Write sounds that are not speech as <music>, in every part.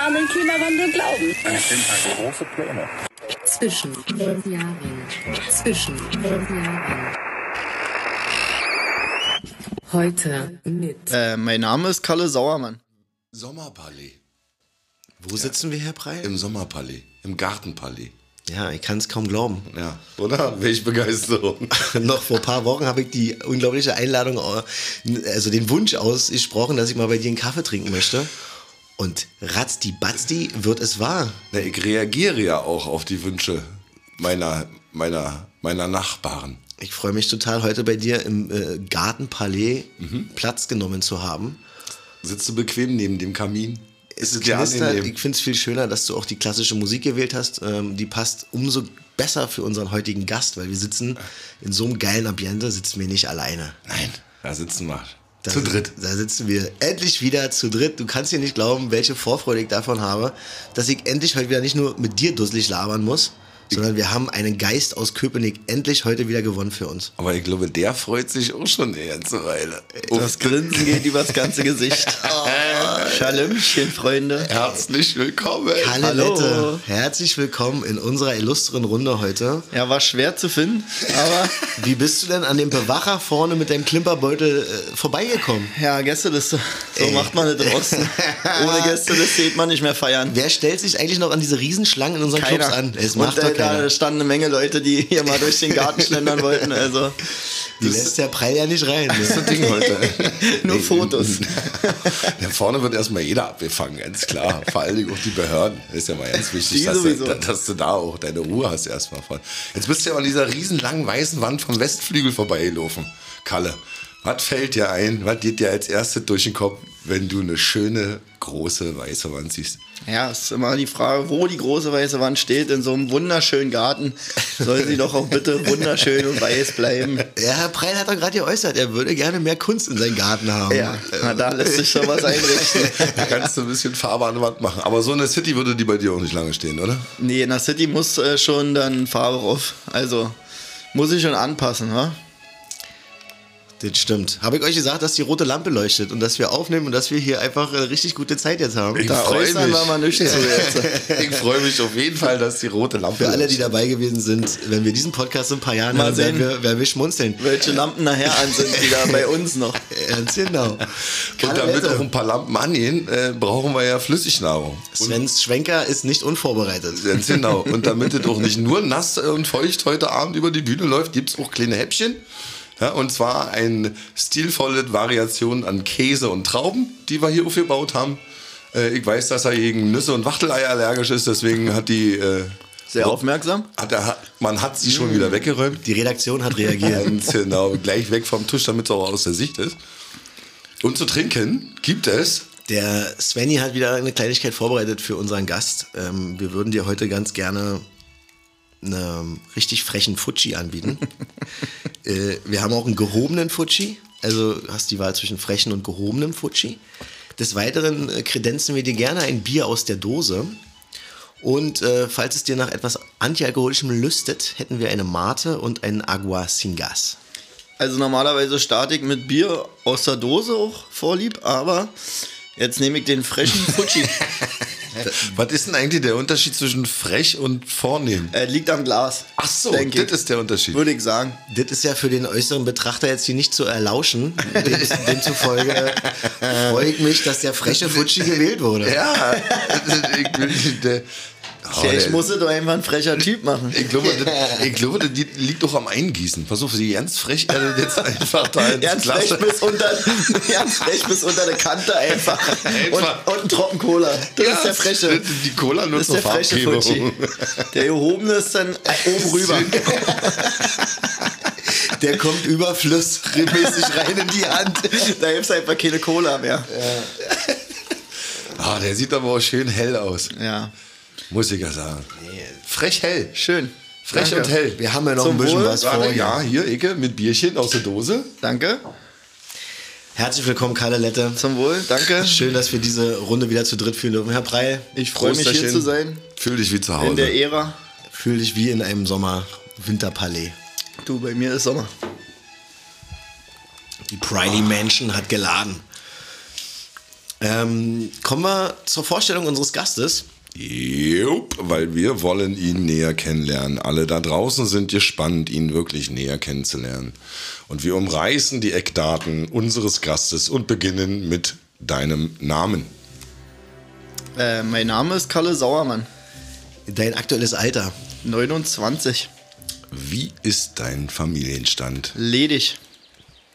An den Klimawandel glauben. Es sind halt große Pläne. Zwischen fünf Jahren. Zwischen fünf Jahren. Heute mit Äh, mein Name ist Kalle Sauermann. Sommerpalais. Wo sitzen wir, Herr Prey? Im Sommerpalais. Im Gartenpalais. Ja, ich kann es kaum glauben. Ja, oder? Welche Begeisterung. <laughs> Noch vor ein paar Wochen habe ich die unglaubliche Einladung, äh, also den Wunsch ausgesprochen, dass ich mal bei dir einen Kaffee trinken möchte. Und ratzdi batzdi wird es wahr. Na, ich reagiere ja auch auf die Wünsche meiner, meiner, meiner Nachbarn. Ich freue mich total, heute bei dir im äh, Gartenpalais Platz genommen zu haben. Sitzt du bequem neben dem Kamin? Es Knistert. Ich finde es viel schöner, dass du auch die klassische Musik gewählt hast. Ähm, die passt umso besser für unseren heutigen Gast, weil wir sitzen in so einem geilen Ambiente, sitzen wir nicht alleine. Nein, da sitzen wir. Da Zu dritt. Da sitzen wir endlich wieder zu dritt. Du kannst dir nicht glauben, welche Vorfreude ich davon habe, dass ich endlich heute wieder nicht nur mit dir dusselig labern muss, sondern wir haben einen Geist aus Köpenick endlich heute wieder gewonnen für uns. Aber ich glaube, der freut sich auch schon eine ganze Weile. Das Grinsen geht übers ganze Gesicht. <laughs> Schalümchen, Freunde. Herzlich willkommen. Kalle Hallo. Lette, herzlich willkommen in unserer illustren Runde heute. Ja, war schwer zu finden, aber <laughs> Wie bist du denn an dem Bewacher vorne mit deinem Klimperbeutel äh, vorbeigekommen? ja, Gästeliste. So macht man <laughs> das im Osten. Ohne Gästeliste geht man nicht mehr feiern. Wer stellt sich eigentlich noch an diese Riesenschlangen in unseren Clubs an? Es macht doch äh, da standen eine Menge Leute, die hier mal durch den Garten <laughs> schlendern wollten. Also Die lässt der Prall ja nicht rein. Das ist Ne? das Ding heute. <laughs> nur Fotos. <laughs> Ja, vorne wird erstmal jeder abgefangen, ganz klar. Vor allen Dingen auch die Behörden. Ist ja mal ganz wichtig, dass, du, dass du da auch deine Ruhe hast erstmal von. Jetzt bist du ja an dieser riesen langen weißen Wand vom Westflügel vorbeigelaufen. Kalle, was fällt dir ein? Was geht dir als erstes durch den Kopf, wenn du eine schöne, große, weiße Wand siehst? Ja, ist immer die Frage, wo die große weiße Wand steht. In so einem wunderschönen Garten soll sie doch auch bitte wunderschön und weiß bleiben. Ja, Herr Preil hat doch gerade geäußert, er würde gerne mehr Kunst in seinen Garten haben. Ja, na, da lässt sich schon was einrichten. <laughs> Da kannst du ein bisschen Farbe an der Wand machen. Aber so eine City würde die bei dir auch nicht lange stehen, oder? Nee, in der City muss äh, schon dann Farbe drauf. Also muss ich schon anpassen, wa? Das stimmt. Habe ich euch gesagt, dass die rote Lampe leuchtet und dass wir aufnehmen und dass wir hier einfach äh, richtig gute Zeit jetzt haben? Ich Da freu äußern mich. mal zu. <laughs> Ich freue mich auf jeden Fall, dass die rote Lampe Für alle, die dabei gewesen sind, wenn wir diesen Podcast in ein paar Jahren Mal hören, werden sehen. wir, werden wir schmunzeln. Welche Lampen nachher an sind, die da bei uns noch. <laughs> Ganz genau. Und damit auch ein paar Lampen angehen, äh, brauchen wir ja Flüssignahrung. Svens Schwenker ist nicht unvorbereitet. Ganz genau. Und damit es auch nicht nur nass und feucht heute Abend über die Bühne läuft, gibt es auch kleine Häppchen. Ja, und zwar eine stilvolle Variation an Käse und Trauben, die wir hier aufgebaut haben. Äh, ich weiß, dass er gegen Nüsse und Wachteleier allergisch ist, deswegen hat die. Äh, Sehr aufmerksam. hat er, man hat sie schon wieder weggeräumt. Die Redaktion hat reagiert. <laughs> Ganz genau, gleich weg vom Tisch, damit es auch aus der Sicht ist. Und zu trinken gibt es Der Svenny hat wieder eine Kleinigkeit vorbereitet für unseren Gast. Ähm, wir würden dir heute ganz gerne einen richtig frechen Futschi anbieten. <laughs> äh, wir haben auch einen gehobenen Futschi. Also hast die Wahl zwischen frechen und gehobenem Futschi. Des Weiteren äh, kredenzen wir dir gerne ein Bier aus der Dose. Und äh, falls es dir nach etwas antialkoholischem lüstet, hätten wir eine Mate und einen Agua Singas. Also normalerweise starte ich mit Bier aus der Dose auch vorlieb, aber jetzt nehme ich den frischen Fuji. <laughs> Was ist denn eigentlich der Unterschied zwischen frech und vornehm? Er liegt am Glas. Ach so, das ich. ist der Unterschied. Würde ich sagen. Das ist ja für den äußeren Betrachter jetzt hier nicht zu erlauschen. Dem, demzufolge freue ich mich, dass der freche Futschi gewählt wurde. Ja, <laughs> ich, will- der, oh, Vielleicht der- muss es doch einfach ein frecher Typ machen. ich glaube, <laughs> das, ich glaube, das liegt doch am Eingießen. Pass auf, die ganz frech hat jetzt einfach da ins Ganz Glas. frech bis unter, ganz frech bis unter der Kante einfach. Einfach. Und, und ein Tropfen Cola. Das Ja, ist der freche. Die Cola Das nutzt ist der freche Fuji. Der gehobene ist dann oben rüber. <laughs> Der kommt überflussmäßig rein in die Hand. Da gibt es einfach keine Cola mehr. Ah, der sieht aber auch schön hell aus, Ja. Muss ich ja sagen. Frech hell. Schön. Frech Danke. und hell. Wir haben ja noch Zum ein bisschen Wohl. was vor. Ja, hier, Ecke, mit Bierchen aus der Dose. Danke. Herzlich willkommen, Kalle Lette. Zum Wohl. Danke. Schön, dass wir diese Runde wieder zu dritt führen dürfen. Herr Preil, Ich freue mich hier zu sein. Fühl dich wie zu In der Hause. Ära. fühl dich wie in einem Sommer-Winterpalais. Du, bei mir ist Sommer. Die Priley Mansion hat geladen. Ähm, kommen wir zur Vorstellung unseres Gastes. Jupp, weil wir wollen ihn näher kennenlernen. Alle da draußen sind gespannt, ihn wirklich näher kennenzulernen. Und wir umreißen die Eckdaten unseres Gastes und beginnen mit deinem Namen. Äh, mein Name ist Kalle Sauermann, Dein aktuelles Alter. 29, Wie ist dein Familienstand? ledig,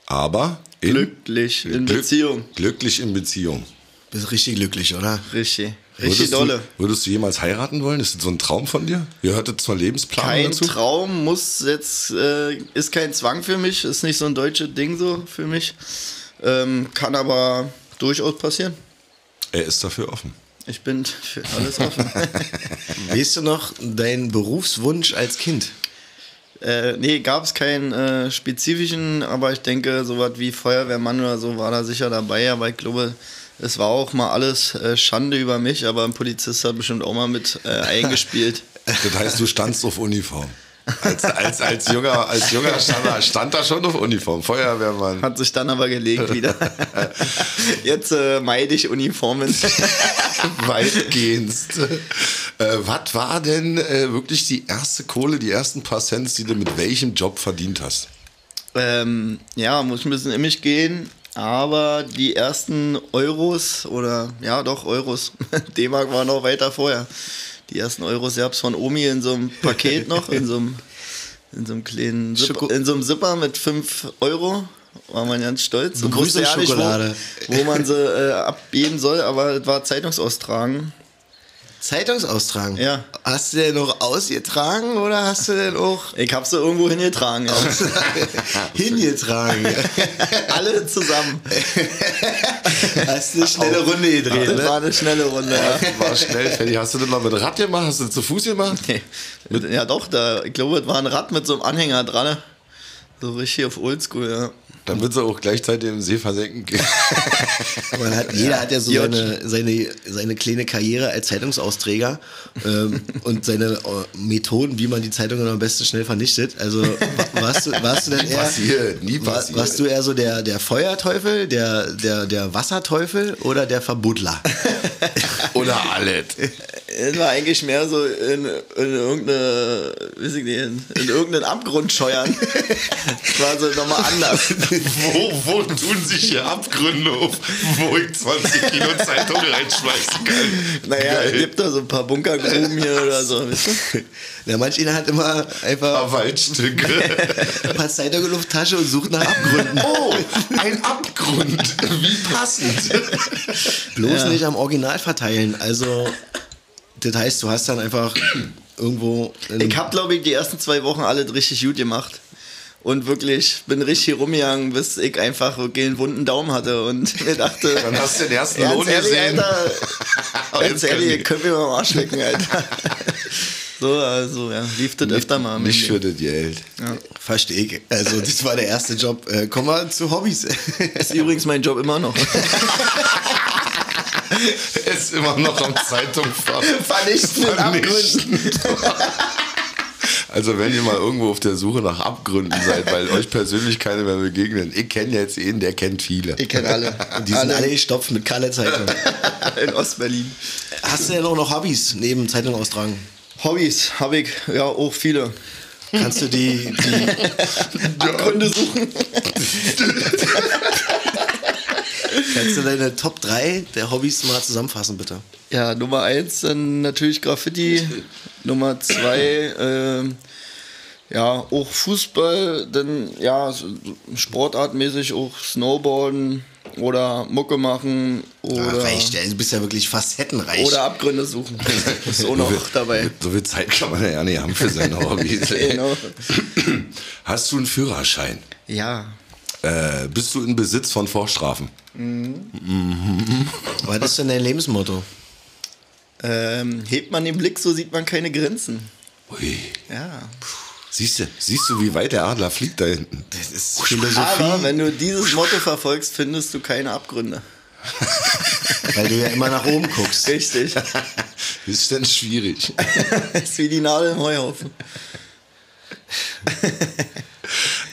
Aber in glücklich, in Glück- Beziehung. Glücklich in Beziehung. Bist richtig glücklich, oder? Richtig, richtig Würdest dolle. du, würdest du jemals heiraten wollen? Ist das so ein Traum von dir? Gehört das zur Lebensplanung Kein dazu? Traum, muss jetzt, äh, ist kein Zwang für mich, ist nicht so ein deutsches Ding so für mich. Ähm, kann aber durchaus passieren. Er ist dafür offen. Ich bin für alles offen. <laughs> Weißt du noch deinen Berufswunsch als Kind? äh, nee, gab es keinen äh, spezifischen, aber ich denke, sowas wie Feuerwehrmann oder so war da sicher dabei, aber ich glaube, es war auch mal alles äh, Schande über mich, aber ein Polizist hat bestimmt auch mal mit äh, eingespielt. <laughs> Das heißt, du standst auf Uniform. Als, als, als junger, als junger stand, er- stand da schon auf Uniform. Feuerwehrmann. Hat sich dann aber gelegt wieder. <laughs> Jetzt äh, meide ich Uniformen. <laughs> Weitgehend. Äh, was war denn äh, wirklich die erste Kohle, die ersten paar Cents, die du mit welchem Job verdient hast? Ähm, ja, muss ein bisschen in mich gehen. Aber die ersten Euros oder ja doch Euros, <laughs> D-Mark war noch weiter vorher. Die ersten Euros gab es von Omi in so einem Paket noch, in so einem, in so einem kleinen Zipper, in so einem Zipper mit 5 Euro. War man ganz stolz. Und wusste ja nicht, Begrüßungsschokolade. wo, wo man sie äh, abgeben soll, aber es war Zeitungsaustragen. Zeitungsaustragen? Ja. Hast du den noch ausgetragen oder hast du den auch Ich hab sie irgendwo hingetragen. Ja. <laughs> hingetragen? <laughs> Alle zusammen. hast du eine schnelle Runde gedreht, Das ne? war eine schnelle Runde. Ja. War schnell fertig. Hast du das mal mit Rad gemacht? Hast du das zu Fuß gemacht? Nee. Ja, doch, da, ich glaube, es war ein Rad mit so einem Anhänger dran. So richtig auf Oldschool, ja. Dann wird sie auch gleichzeitig im See versenken. <laughs> Man hat, jeder hat ja so Ja. seine, seine, seine kleine Karriere als Zeitungsausträger ähm, und seine äh, Methoden, wie man die Zeitungen am besten schnell vernichtet. Also wa- warst du, warst du denn <laughs> eher, passiert, nie passiert. warst du eher so der, der Feuerteufel, der, der, der Wasserteufel oder der Verbuddler? <laughs> Oder alles. Es war eigentlich mehr so in, in irgendeine, weiß ich nicht, in, in irgendeinen Abgrund scheuern. Das war so nochmal anders. Wo, wo tun sich hier Abgründe auf, wo ich 20 Kilo Zeitung reinschmeißen kann? Naja, Geil. es gibt da so ein paar Bunkergruben hier oder so, weißt du? Ja, manch einer hat immer einfach Paar Waldstücke. ein paar Zeitungen in die Tasche und sucht nach Abgründen. Oh, ein Abgrund. Wie passend. Bloß nicht am Original verteilen. Also, das heißt, du hast dann einfach irgendwo. Ich hab, glaube ich, die ersten zwei Wochen alles richtig gut gemacht. Und wirklich bin richtig rumgegangen, bis ich einfach wirklich einen wunden Daumen hatte und <laughs> mir dachte, Dann hast du den ersten Lohn ehrlich, gesehen. Alter, <laughs> ganz jetzt ehrlich, könnt mir mal am Arsch lecken, Alter. <laughs> So, also, ja, lief das öfter mal. Nicht für das Geld. Verstehe ich. Also, das war der erste Job. Äh, kommen wir zu Hobbys. ist übrigens mein Job immer noch. Ist immer noch am Zeitungfach. Vernichten und Vernichten. Also wenn ihr mal irgendwo auf der Suche nach Abgründen seid, weil euch persönlich keine mehr begegnen. Ich kenne jetzt einen, der kennt viele. Ich kenne alle. Und <laughs> die sind alle gestopft mit Kalle Zeitung. <laughs> in Ostberlin. Hast du denn auch noch Hobbys neben Zeitung austragen? Hobbys habe ich ja auch viele. Kannst du die, die <laughs> Abgründe suchen. Kannst du deine Top 3 der Hobbys mal zusammenfassen, bitte? Ja, Nummer eins dann natürlich Graffiti. Nummer zwei, ähm, ja, auch Fußball, dann ja, so sportartmäßig auch Snowboarden oder Mucke machen oder, Ach, reicht, ja, du bist ja wirklich facettenreich. oder Abgründe suchen. <laughs> Ist auch noch dabei. So viel Zeit kann man ja nicht haben für seine <laughs> Hobbys. Genau. Hast du einen Führerschein? Ja. Äh, bist du in Besitz von Vorstrafen? Was ist denn dein Lebensmotto? Ähm, hebt man den Blick, so sieht man keine Grenzen. Ui. Ja. Siehst du, siehst du, wie weit der Adler fliegt da hinten? Das ist Philosophie, Aber wenn du dieses Motto verfolgst, findest du keine Abgründe. <laughs> weil du ja immer nach oben guckst. Richtig. <laughs> Ist denn schwierig? <laughs> ist wie die Nadel im Heuhaufen.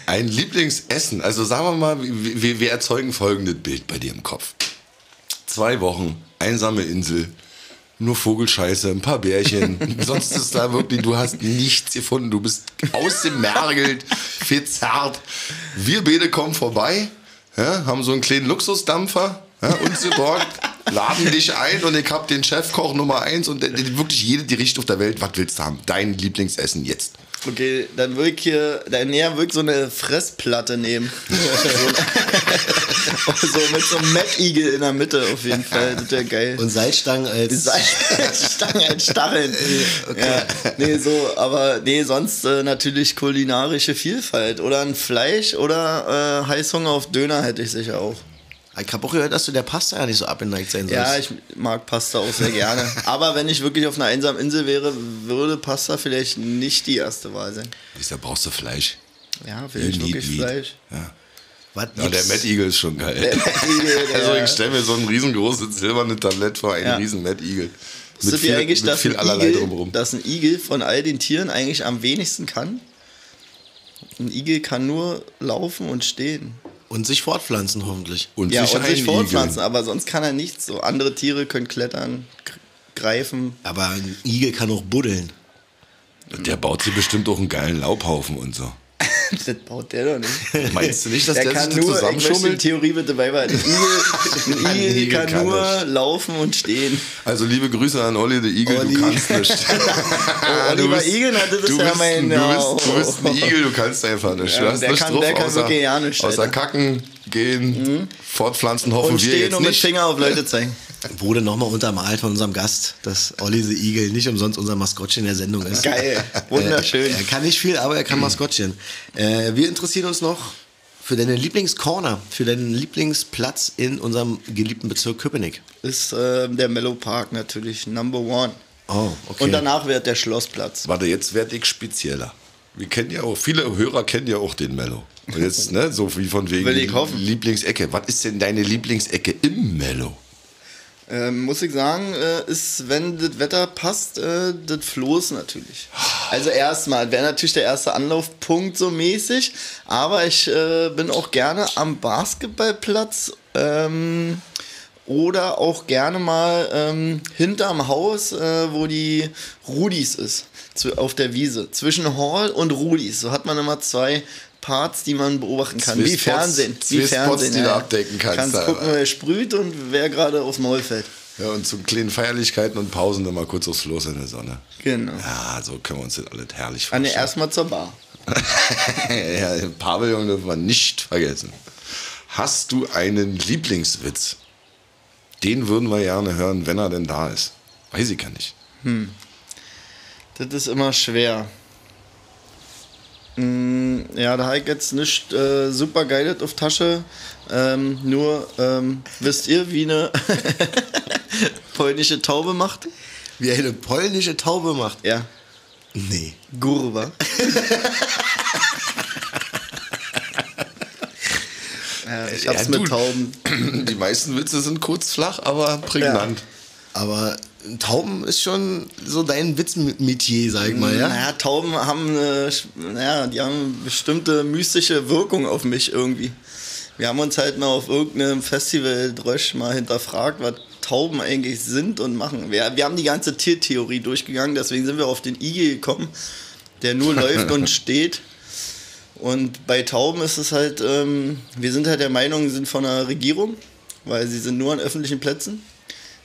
Ein Lieblingsessen. Also sagen wir mal, wir, wir erzeugen folgendes Bild bei dir im Kopf. Zwei Wochen, einsame Insel, nur Vogelscheiße, ein paar Bärchen. <laughs> Sonst ist da wirklich, du hast nichts gefunden. Du bist ausgemergelt, <laughs> verzerrt. Wir beide kommen vorbei, ja, haben so einen kleinen Luxusdampfer, ja, uns geborgt, laden dich ein und ich hab den Chefkoch Nummer eins und wirklich jede Gericht auf der Welt, was willst du haben? Dein Lieblingsessen jetzt. Okay, dann würde ich hier, dann näher wirklich so eine Fressplatte nehmen. <laughs> so, mit so einem Eagle in der Mitte auf jeden Fall. Das wäre geil. Und Salzstangen als. <laughs> Stangen als Stacheln. <laughs> Ja, nee, so, aber nee, sonst äh, natürlich kulinarische Vielfalt. Oder ein Fleisch oder äh, Heißhunger auf Döner hätte ich sicher auch. Ich habe auch gehört, dass du der Pasta ja nicht so abgeneigt sein sollst. Ja, ich mag Pasta auch sehr gerne. <laughs> Aber wenn ich wirklich auf einer einsamen Insel wäre, würde Pasta vielleicht nicht die erste Wahl sein. Da brauchst du Fleisch. Ja, vielleicht You need wirklich. Fleisch. Ja. Was Ja, der? Mad Eagle ist schon geil. Eagle, <laughs> also ich stelle mir so ein riesengroßes silbernes Tablett vor, einen Ja. riesen Mad Eagle. Wusstet ihr eigentlich, mit dass viel ein, allerlei Igel, drumherum. dass ein Igel von all den Tieren eigentlich am wenigsten kann? Ein Igel kann nur laufen und stehen. Und sich fortpflanzen, hoffentlich. Und ja, sich und sich fortpflanzen, aber sonst kann er nichts. So andere Tiere können klettern, greifen. Aber ein Igel kann auch buddeln. Der baut sich bestimmt auch einen geilen Laubhaufen und so. <laughs> das baut der doch nicht. Meinst du nicht, dass der, der kann sich nur, ich möchte die zusammenschummelt? Theorie bitte beibehalten. Ein Igel, <laughs> ein Igel, Igel kann, kann nur nicht. laufen und stehen. Also liebe Grüße an Olli the Eagle, Olli. du kannst nicht. Oh, Oliver Igel hatte das du ja bist, mein... du, bist, du bist ein Igel, du kannst einfach nicht. Du Ja, der nichts kann- drauf, der kann außer, wirklich ja nichts, außer kacken, gehen, fortpflanzen, hoffen und wir stehen jetzt und mit nicht. Finger auf Leute <laughs> zeigen. Wurde nochmal untermalt von unserem Gast, dass Olli the Eagle nicht umsonst unser Maskottchen der Sendung ist. Geil, <laughs> wunderschön. Äh, er kann nicht viel, aber er kann Maskottchen. Äh, wir interessieren uns noch für deine Lieblingscorner, für deinen Lieblingsplatz in unserem geliebten Bezirk Köpenick. Ist äh, der Mellow Park natürlich Number One. Oh, okay. Und danach wird der Schlossplatz. Warte, jetzt werde ich spezieller. Wir kennen ja auch, viele Hörer kennen ja auch den Mello. Und jetzt, ne, so wie von wegen Will ich hoffen. Lieblingsecke. Was ist denn deine Lieblingsecke im Mello? Ähm, muss ich sagen, äh, ist, wenn das Wetter passt, äh, das Floß natürlich. Also erstmal, wäre natürlich der erste Anlaufpunkt so mäßig, aber ich äh, bin auch gerne am Basketballplatz ähm, oder auch gerne mal ähm, hinterm Haus, äh, wo die Rudis ist, zu, auf der Wiese. Zwischen Hall und Rudis, so hat man immer zwei Parts, die man beobachten kann. Wie Fernsehen. Wie Spots, Fernsehen. die du ja. abdecken kannst, Kannst Alter. gucken, wer sprüht und wer gerade aufs Maul fällt. Ja, und zu kleinen Feierlichkeiten und Pausen dann mal kurz aufs Floß in der Sonne. Genau. Ja, so können wir uns das alles herrlich Ah, vorstellen. erstmal zur Bar. <laughs> ja, den Pavillon dürfen wir nicht vergessen. Hast du einen Lieblingswitz? Den würden wir gerne hören, wenn er denn da ist. Weiß ich gar nicht. Das ist immer schwer. Mm, Ja, da habe ich jetzt nicht äh, super geiles auf Tasche. Ähm, nur, ähm, wisst ihr, wie eine <laughs> polnische Taube macht? Wie eine polnische Taube macht. Ja, Nee. Gurwa. <laughs> ja, ich hab's Ja, mit Tauben. Die meisten Witze sind kurz, flach, aber prägnant. Aber Tauben ist schon so dein Witzmetier, sag ich mal, ja? Naja, Tauben haben eine, naja, die haben bestimmte mystische Wirkung auf mich irgendwie. Wir haben uns halt mal auf irgendeinem Festival Drösch mal hinterfragt, was Tauben eigentlich sind und machen. Wir, wir haben die ganze Tiertheorie durchgegangen, deswegen sind wir auf den Igel gekommen, der nur <laughs> läuft und steht. Und bei Tauben ist es halt, ähm, wir sind halt der Meinung, sie sind von der Regierung, weil sie sind nur an öffentlichen Plätzen.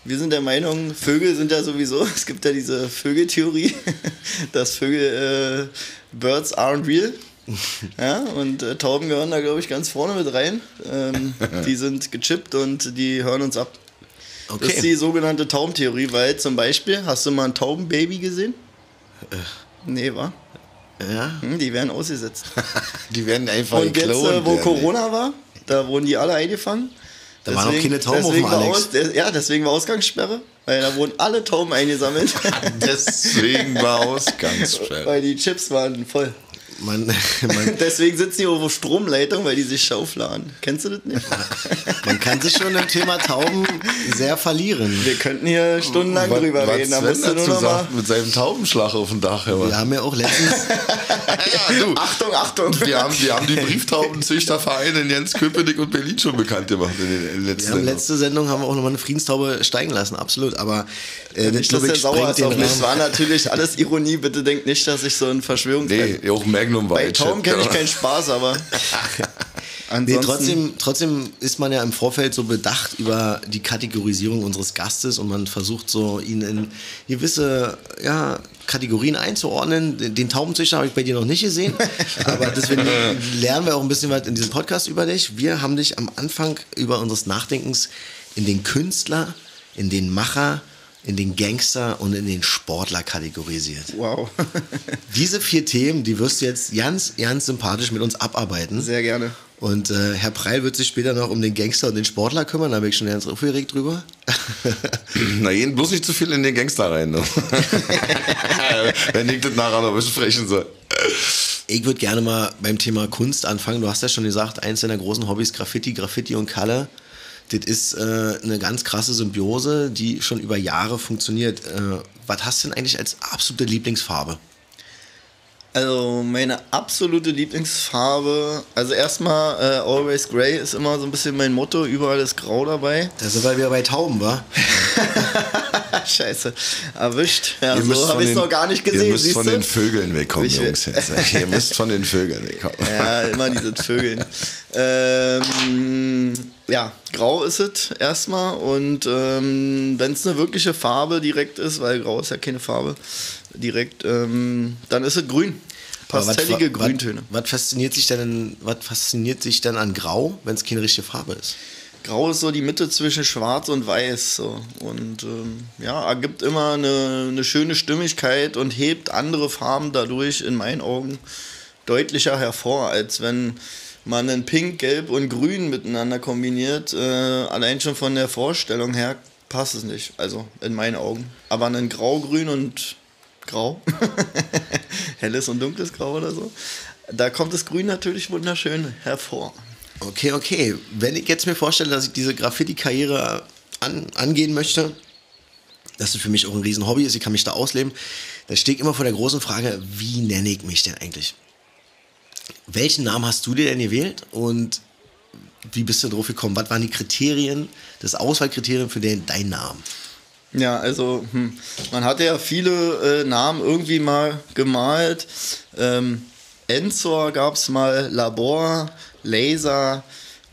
Wir sind der Meinung, Vögel sind ja sowieso, <laughs> es gibt ja diese Vögeltheorie, <laughs> dass Vögel, äh, Birds aren't real. <laughs> Ja, und äh, Tauben gehören da, glaube ich, ganz vorne mit rein. Ähm, die sind gechippt und die hören uns ab. Das ist die Okay. sogenannte Taubentheorie, weil zum Beispiel, hast du mal ein Taubenbaby gesehen? Nee, wa? Ja. Hm, die werden ausgesetzt. Die werden einfach Und jetzt, äh, wo. Corona war, da wurden die alle eingefangen. Da waren auch keine Tauben auf deswegen dem Alex. Aus, ja, deswegen war Ausgangssperre, weil da wurden alle Tauben eingesammelt, <laughs> Deswegen war <laughs> Ausgangssperre. weil die Chips waren voll. Man, <laughs> man, Deswegen sitzen die auf der Stromleitung, weil die sich schaufladen. Kennst du das nicht? <laughs> man kann sich schon im Thema Tauben sehr verlieren. Wir könnten hier stundenlang Was- drüber was reden. Da Sven musst du nur dazu noch mal. mit seinem Taubenschlag auf dem Dach. Wir Aber. haben ja auch letztens, <laughs> Ja, du. Achtung, Achtung! Wir haben, wir haben die Brieftaubenzüchtervereine in Jens Köpenick und Berlin schon bekannt gemacht in den letzten wir haben Sendungen. letzte Sendung haben wir auch nochmal eine Friedenstaube steigen lassen, absolut. Aber äh, das, Nicht, den auf mich. Es Rahmen. war natürlich alles Ironie. Bitte denkt nicht, dass ich so ein Verschwörungs... Nee, auch Magnum Bei Tauben schon- kenne ich keinen Spaß, aber... <laughs> Nee, trotzdem, trotzdem ist man ja im Vorfeld so bedacht über die Kategorisierung unseres Gastes und man versucht so, ihn in gewisse ja, Kategorien einzuordnen. Den den Taubenzüchter habe ich bei dir noch nicht gesehen, <laughs> aber deswegen lernen wir auch ein bisschen was in diesem Podcast über dich. Wir haben dich am Anfang über unseres Nachdenkens in den Künstler, in den Macher, in den Gangster und in den Sportler kategorisiert. Wow. <laughs> Diese vier Themen, die wirst du jetzt ganz, ganz sympathisch mit uns abarbeiten. Sehr gerne. Und äh, Herr Preil wird sich später noch um den Gangster und den Sportler kümmern, da bin ich schon ganz aufgeregt drüber. <laughs> Na, jeden bloß nicht zu viel in den Gangster rein. Ne? <laughs> Wenn ich das nachher noch besprechen soll. Ich würde gerne mal beim Thema Kunst anfangen. Du hast ja schon gesagt, eins deiner großen Hobbys Graffiti, Graffiti und Kalle. Das ist äh, eine ganz krasse Symbiose, die schon über Jahre funktioniert. Äh, was hast du denn eigentlich als absolute Lieblingsfarbe? Also meine absolute Lieblingsfarbe, also erstmal äh, Always Grey ist immer so ein bisschen mein Motto, überall ist Grau dabei. Da sind wir wieder bei Tauben, wa? <laughs> Scheiße, erwischt. Ja, Ihr so habe ich es noch gar nicht gesehen. Ihr müsst von du? den Vögeln wegkommen, Ich- Jungs. Jetzt. <laughs> Ihr müsst von den Vögeln wegkommen. Ja, immer diese Vögeln. ähm, ja, grau ist es erstmal und ähm, wenn es eine wirkliche Farbe direkt ist, weil grau ist ja keine Farbe direkt, ähm, dann ist es grün. Was- Pastellige was- Grüntöne. Was, fasziniert sich denn, was fasziniert sich denn an Grau, wenn es keine richtige Farbe ist? Grau ist so die Mitte zwischen Schwarz und Weiß. So. Und ähm, ja, ergibt immer eine, eine schöne Stimmigkeit und hebt andere Farben dadurch in meinen Augen deutlicher hervor, als wenn man ein Pink, Gelb und Grün miteinander kombiniert. Äh, allein schon von der Vorstellung her passt es nicht. Also in meinen Augen. Aber ein Grau, Grün und Grau, <laughs> helles und dunkles Grau oder so, da kommt das Grün natürlich wunderschön hervor. Okay, okay. Wenn ich jetzt mir vorstelle, dass ich diese Graffiti-Karriere an, angehen möchte, dass es für mich auch ein Riesenhobby ist, ich kann mich da ausleben, da stehe ich immer vor der großen Frage, wie nenne ich mich denn eigentlich? Welchen Namen hast du dir denn gewählt und wie bist du drauf gekommen? Was waren die Kriterien, das Auswahlkriterien für den, deinen Namen? Ja, also hm, man hatte ja viele äh, Namen irgendwie mal gemalt. Ähm, Enzor gab es mal, Labor, Laser.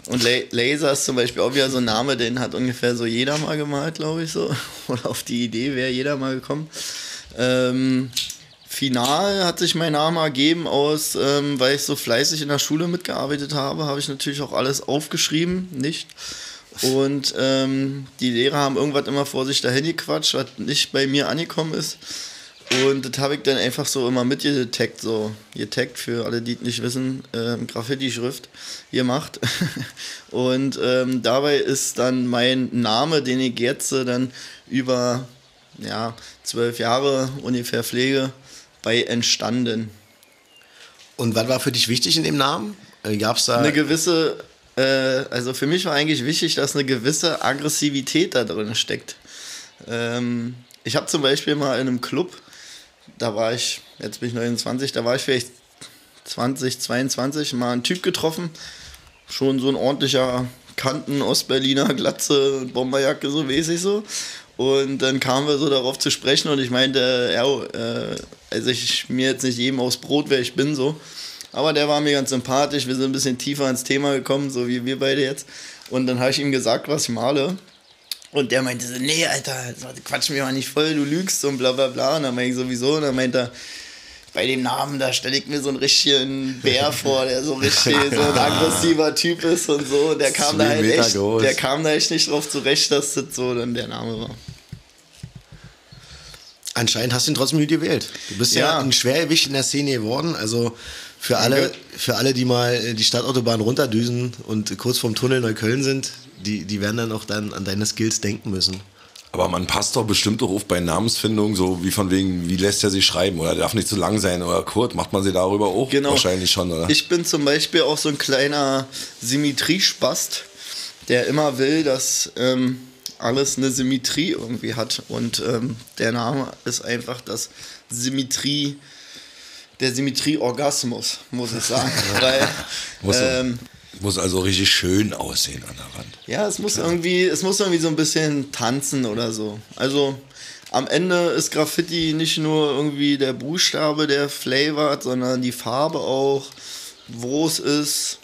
Und La Laser ist zum Beispiel auch wieder so ein Name, den hat ungefähr so jeder mal gemalt, glaube ich so. <laughs> Oder auf die Idee wäre jeder mal gekommen. Ähm, Final hat sich mein Name ergeben aus, ähm, weil ich so fleißig in der Schule mitgearbeitet habe, habe ich natürlich auch alles aufgeschrieben, nicht? Und ähm, die Lehrer haben irgendwas immer vor sich dahin gequatscht, was nicht bei mir angekommen ist. Und das habe ich dann einfach so immer mitgetaggt, so getaggt für alle, die es nicht wissen, ähm, Graffiti-Schrift gemacht. <laughs> Und ähm, dabei ist dann mein Name, den ich jetzt äh, dann über ja, zwölf Jahre ungefähr pflege, bei entstanden. Und was war für dich wichtig in dem Namen? Gab es da... eine gewisse, äh, also für mich war eigentlich wichtig, dass eine gewisse Aggressivität da drin steckt. Ähm, ich habe zum Beispiel mal in einem Club, da war ich, jetzt bin ich 29, da war ich vielleicht 20, 22, mal einen Typ getroffen, schon so ein ordentlicher Kanten Ostberliner, Glatze, Bomberjacke, so mäßig so. Und dann kamen wir so darauf zu sprechen und ich meinte, ja, äh, also ich mir jetzt nicht jedem aufs Brot, wer ich bin, so. Aber der war mir ganz sympathisch, wir sind ein bisschen tiefer ins Thema gekommen, so wie wir beide jetzt. Und dann habe ich ihm gesagt, was ich male. Und der meinte so, nee, Alter, quatsch mir mal nicht voll, du lügst und bla bla bla. Und dann meinte ich sowieso, und dann meinte er, bei dem Namen, da stelle ich mir so einen richtigen Bär vor, der so richtig so ein <laughs> aggressiver Typ ist und so. Und der kam da halt echt, groß. der kam da echt nicht drauf zurecht, dass das so dann der Name war. Anscheinend hast du ihn trotzdem gut gewählt. Du bist ja, Ja. ein Schwergewicht in der Szene geworden. Also für alle, für alle, die mal die Stadtautobahn runterdüsen und kurz vorm Tunnel Neukölln sind, die, die werden dann auch dann an deine Skills denken müssen. Aber man passt doch bestimmt auch auf bei Namensfindung, so wie von wegen, wie lässt er sich schreiben oder darf nicht zu lang sein oder kurz. Macht man sie darüber auch? Genau. Wahrscheinlich schon, oder? Ich bin zum Beispiel auch so ein kleiner Symmetriespast, der immer will, dass ähm, alles eine Symmetrie irgendwie hat. Und ähm, der Name ist einfach das Symmetrie, der Symmetrieorgasmus, muss ich sagen. <laughs> Weil, ähm, muss also richtig schön aussehen an der Wand. ja, es muss irgendwie, es muss irgendwie so ein bisschen tanzen oder so. Also am Ende ist Graffiti nicht nur irgendwie der Buchstabe, der flavored, sondern die Farbe auch, wo es ist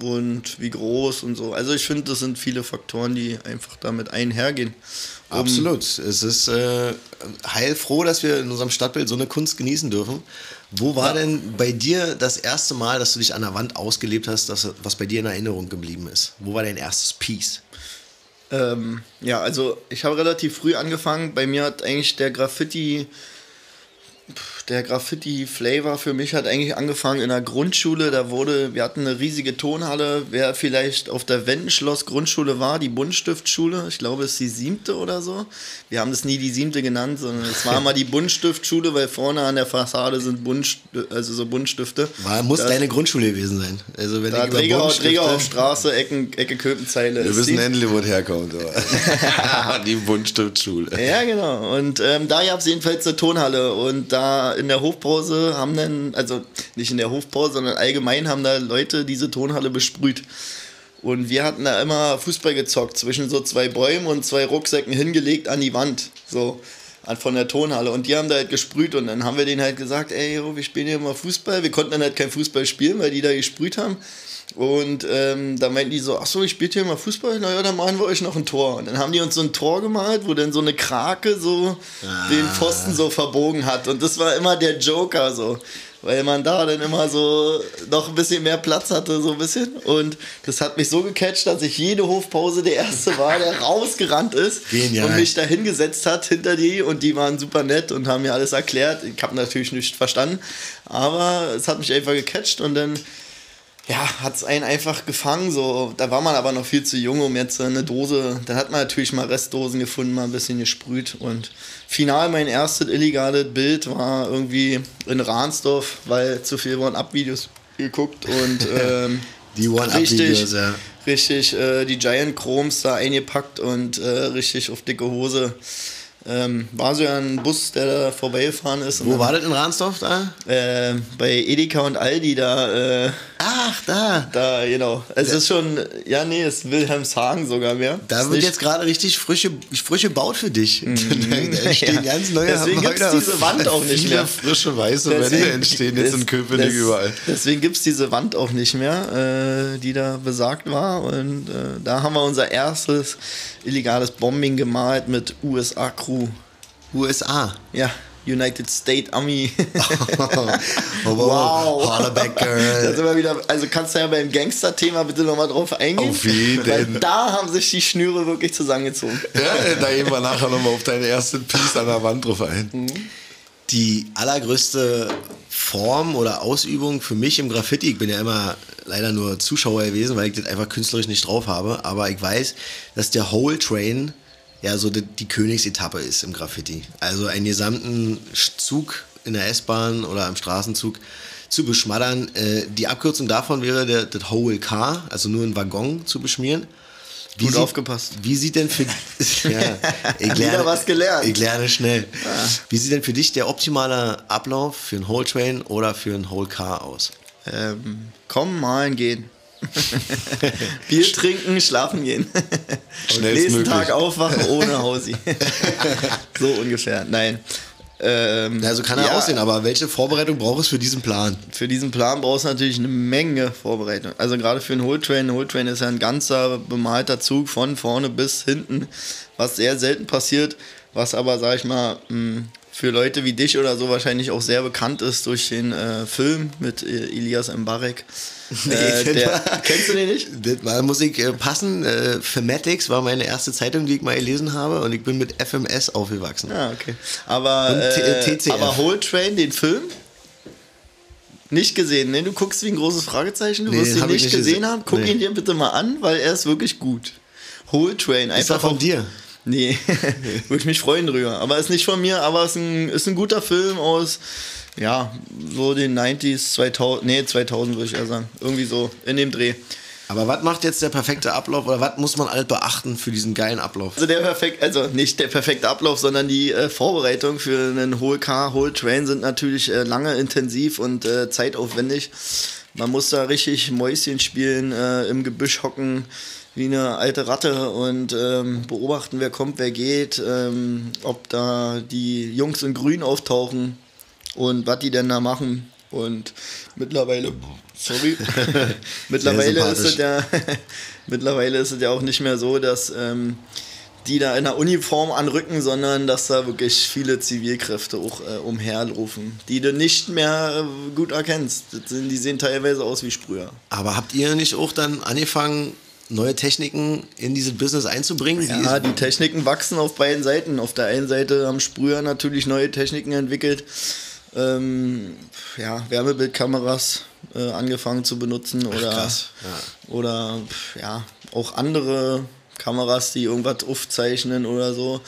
und wie groß und so. Also ich finde, das sind viele Faktoren, die einfach damit einhergehen. Um- Absolut. Es ist äh, heilfroh, dass wir in unserem Stadtbild so eine Kunst genießen dürfen. Wo war denn bei dir das erste Mal, dass du dich an der Wand ausgelebt hast, das, was bei dir in Erinnerung geblieben ist? Wo war dein erstes Piece? Ähm, ja, also ich habe relativ früh angefangen. Bei mir hat eigentlich der Graffiti, der Graffiti-Flavor für mich hat eigentlich angefangen in der Grundschule. Da wurde, wir hatten eine riesige Tonhalle. Wer vielleicht auf der Wendenschloss Grundschule war, die Buntstiftschule, ich glaube, es ist die siebte oder so. Wir haben das nie die siebte genannt, sondern es war mal die <laughs> Buntstiftschule, weil vorne an der Fassade sind Bunt, also so Buntstifte. War, muss Da- deine Grundschule gewesen sein. Also wenn Da ich Träger, Träger auf Straße, Ecken, Ecke Köpenzeile. Wir wissen endlich, wo es herkommt. <laughs> <laughs> die Buntstiftschule. Ja, genau. Und ähm, da gab es jedenfalls eine Tonhalle. Und da in der Hofpause haben dann, also nicht in der Hofpause, sondern allgemein haben da Leute diese Tonhalle besprüht. Und wir hatten da immer Fußball gezockt, zwischen so zwei Bäumen und zwei Rucksäcken hingelegt an die Wand. So von der Tonhalle. Und die haben da halt gesprüht und dann haben wir denen halt gesagt, ey, jo, wir spielen hier mal Fußball. Wir konnten dann halt kein Fußball spielen, weil die da gesprüht haben. Und ähm, da meinten die so, ach so, ich spiele hier mal Fußball, naja, dann machen wir euch noch ein Tor. Und dann haben die uns so ein Tor gemalt, wo dann so eine Krake so den Pfosten so verbogen hat. Und das war immer der Joker so. Weil man da dann immer so noch ein bisschen mehr Platz hatte, so ein bisschen. Und das hat mich so gecatcht, dass ich jede Hofpause der Erste war, der <laughs> rausgerannt ist Genial. und mich da hingesetzt hat hinter die. Und die waren super nett und haben mir alles erklärt. Ich habe natürlich nicht verstanden, aber es hat mich einfach gecatcht und dann ja, hat es einen einfach gefangen. So. Da war man aber noch viel zu jung, um jetzt eine Dose. Dann hat man natürlich mal Restdosen gefunden, mal ein bisschen gesprüht. Und final mein erstes illegales Bild war irgendwie in Ransdorf, weil zu viel One-Up-Videos geguckt und <laughs> ähm, Die One-Up-Videos, ja. richtig äh, die Giant Chromes da eingepackt und äh, richtig auf dicke Hose. Ähm, war so ein Bus, der da vorbeigefahren ist. Wo war das in Ransdorf da? äh, bei Edeka und Aldi da, äh, Ach, da. da, genau. Es ist schon, ja, nee, es ist Wilhelmshagen sogar mehr. Da Ist wird jetzt gerade richtig frische, frische Baut für dich. <laughs> da stehen <laughs> Ja. ganz neue Deswegen gibt's Gebäude diese Wand auch nicht mehr. frische weiße Wände entstehen jetzt in Köpenick des- überall. Deswegen gibt es diese Wand auch nicht mehr, äh, die da besagt war. Und äh, da haben wir unser erstes illegales Bombing gemalt mit USA-Crew. USA. Ja, United States Army. Oh, <laughs> <laughs> Wow. Hollaback <laughs> Da Girl. sind wir wieder, also kannst du ja beim Gangster-Thema bitte nochmal drauf eingehen. Auf jeden. Weil da haben sich die Schnüre wirklich zusammengezogen. Ja, da gehen wir nachher nochmal auf deine erste Piece an der Wand drauf ein. Die allergrößte Form oder Ausübung für mich im Graffiti, ich bin ja immer leider nur Zuschauer gewesen, weil ich das einfach künstlerisch nicht drauf habe, aber ich weiß, dass der Whole Train ja so die, die Königsetappe ist im Graffiti. Also einen gesamten Zug in der S-Bahn oder am Straßenzug zu beschmattern. Äh, die Abkürzung davon wäre der, das Whole Car, also nur einen Waggon zu beschmieren. Wie Gut sieht- aufgepasst. Wie sieht denn für <laughs> ja, ich Wieder was gelernt. Ich lerne schnell. Wie sieht denn für dich der optimale Ablauf für einen Whole Train oder für einen Whole Car aus? Ähm, kommen, malen, gehen. <laughs> Bier trinken, schlafen gehen. <laughs> Nächsten. Tag aufwachen ohne Hausi. <laughs> so ungefähr. Nein. Ähm, Also kann er ja, aussehen, aber welche Vorbereitung braucht es für diesen Plan? Für diesen Plan brauchst du natürlich eine Menge Vorbereitung. Also gerade für einen Whole Train. Ein Whole Train ist ja ein ganzer bemalter Zug von vorne bis hinten, was sehr selten passiert, was aber, sag ich mal, mh, für Leute wie dich oder so wahrscheinlich auch sehr bekannt ist durch den äh, Film mit äh, Elias Mbarek. Äh, der, kennst du den nicht? Das mal muss ich äh, passen. Äh, Fematics war meine erste Zeitung, die ich mal gelesen habe und ich bin mit FMS aufgewachsen. Ja, okay. Aber, Und äh, TCF. aber Whole Train, den Film? Nicht gesehen, ne? Du guckst wie ein großes Fragezeichen, du Nee, wirst ihn nicht nicht gesehen haben. Guck Nee. ihn dir bitte mal an, weil er ist wirklich gut. Whole Train, Ist er einfach von auch- dir? Nee, <laughs> würde ich mich freuen drüber. Aber ist nicht von mir, aber ist ein, ist ein guter Film aus, ja, so den 90s, 2000, nee, 2000 würde ich eher sagen. Irgendwie so in dem Dreh. Aber was macht jetzt der perfekte Ablauf oder was muss man alles beachten für diesen geilen Ablauf? Also der perfekt, also nicht der perfekte Ablauf, sondern die äh, Vorbereitung für einen Whole Car, Whole Train sind natürlich äh, lange, intensiv und äh, zeitaufwendig. Man muss da richtig Mäuschen spielen, äh, im Gebüsch hocken wie eine alte Ratte und ähm, beobachten, wer kommt, wer geht, ähm, ob da die Jungs in Grün auftauchen und was die denn da machen. Und mittlerweile, sorry, <laughs> mittlerweile ist es ja, <laughs> mittlerweile ist es ja auch nicht mehr so, dass ähm, die da in der Uniform anrücken, sondern dass da wirklich viele Zivilkräfte auch äh, umherlaufen, die du nicht mehr äh, gut erkennst. Sind, die sehen teilweise aus wie Sprüher. Aber habt ihr nicht auch dann angefangen, neue Techniken in dieses Business einzubringen? Die Ja, ist- die Techniken wachsen auf beiden Seiten. Auf der einen Seite haben Sprüher natürlich neue Techniken entwickelt. Ähm, ja, Wärmebildkameras äh, angefangen zu benutzen oder, krass, oder pf, ja, auch andere Kameras, die irgendwas aufzeichnen oder so.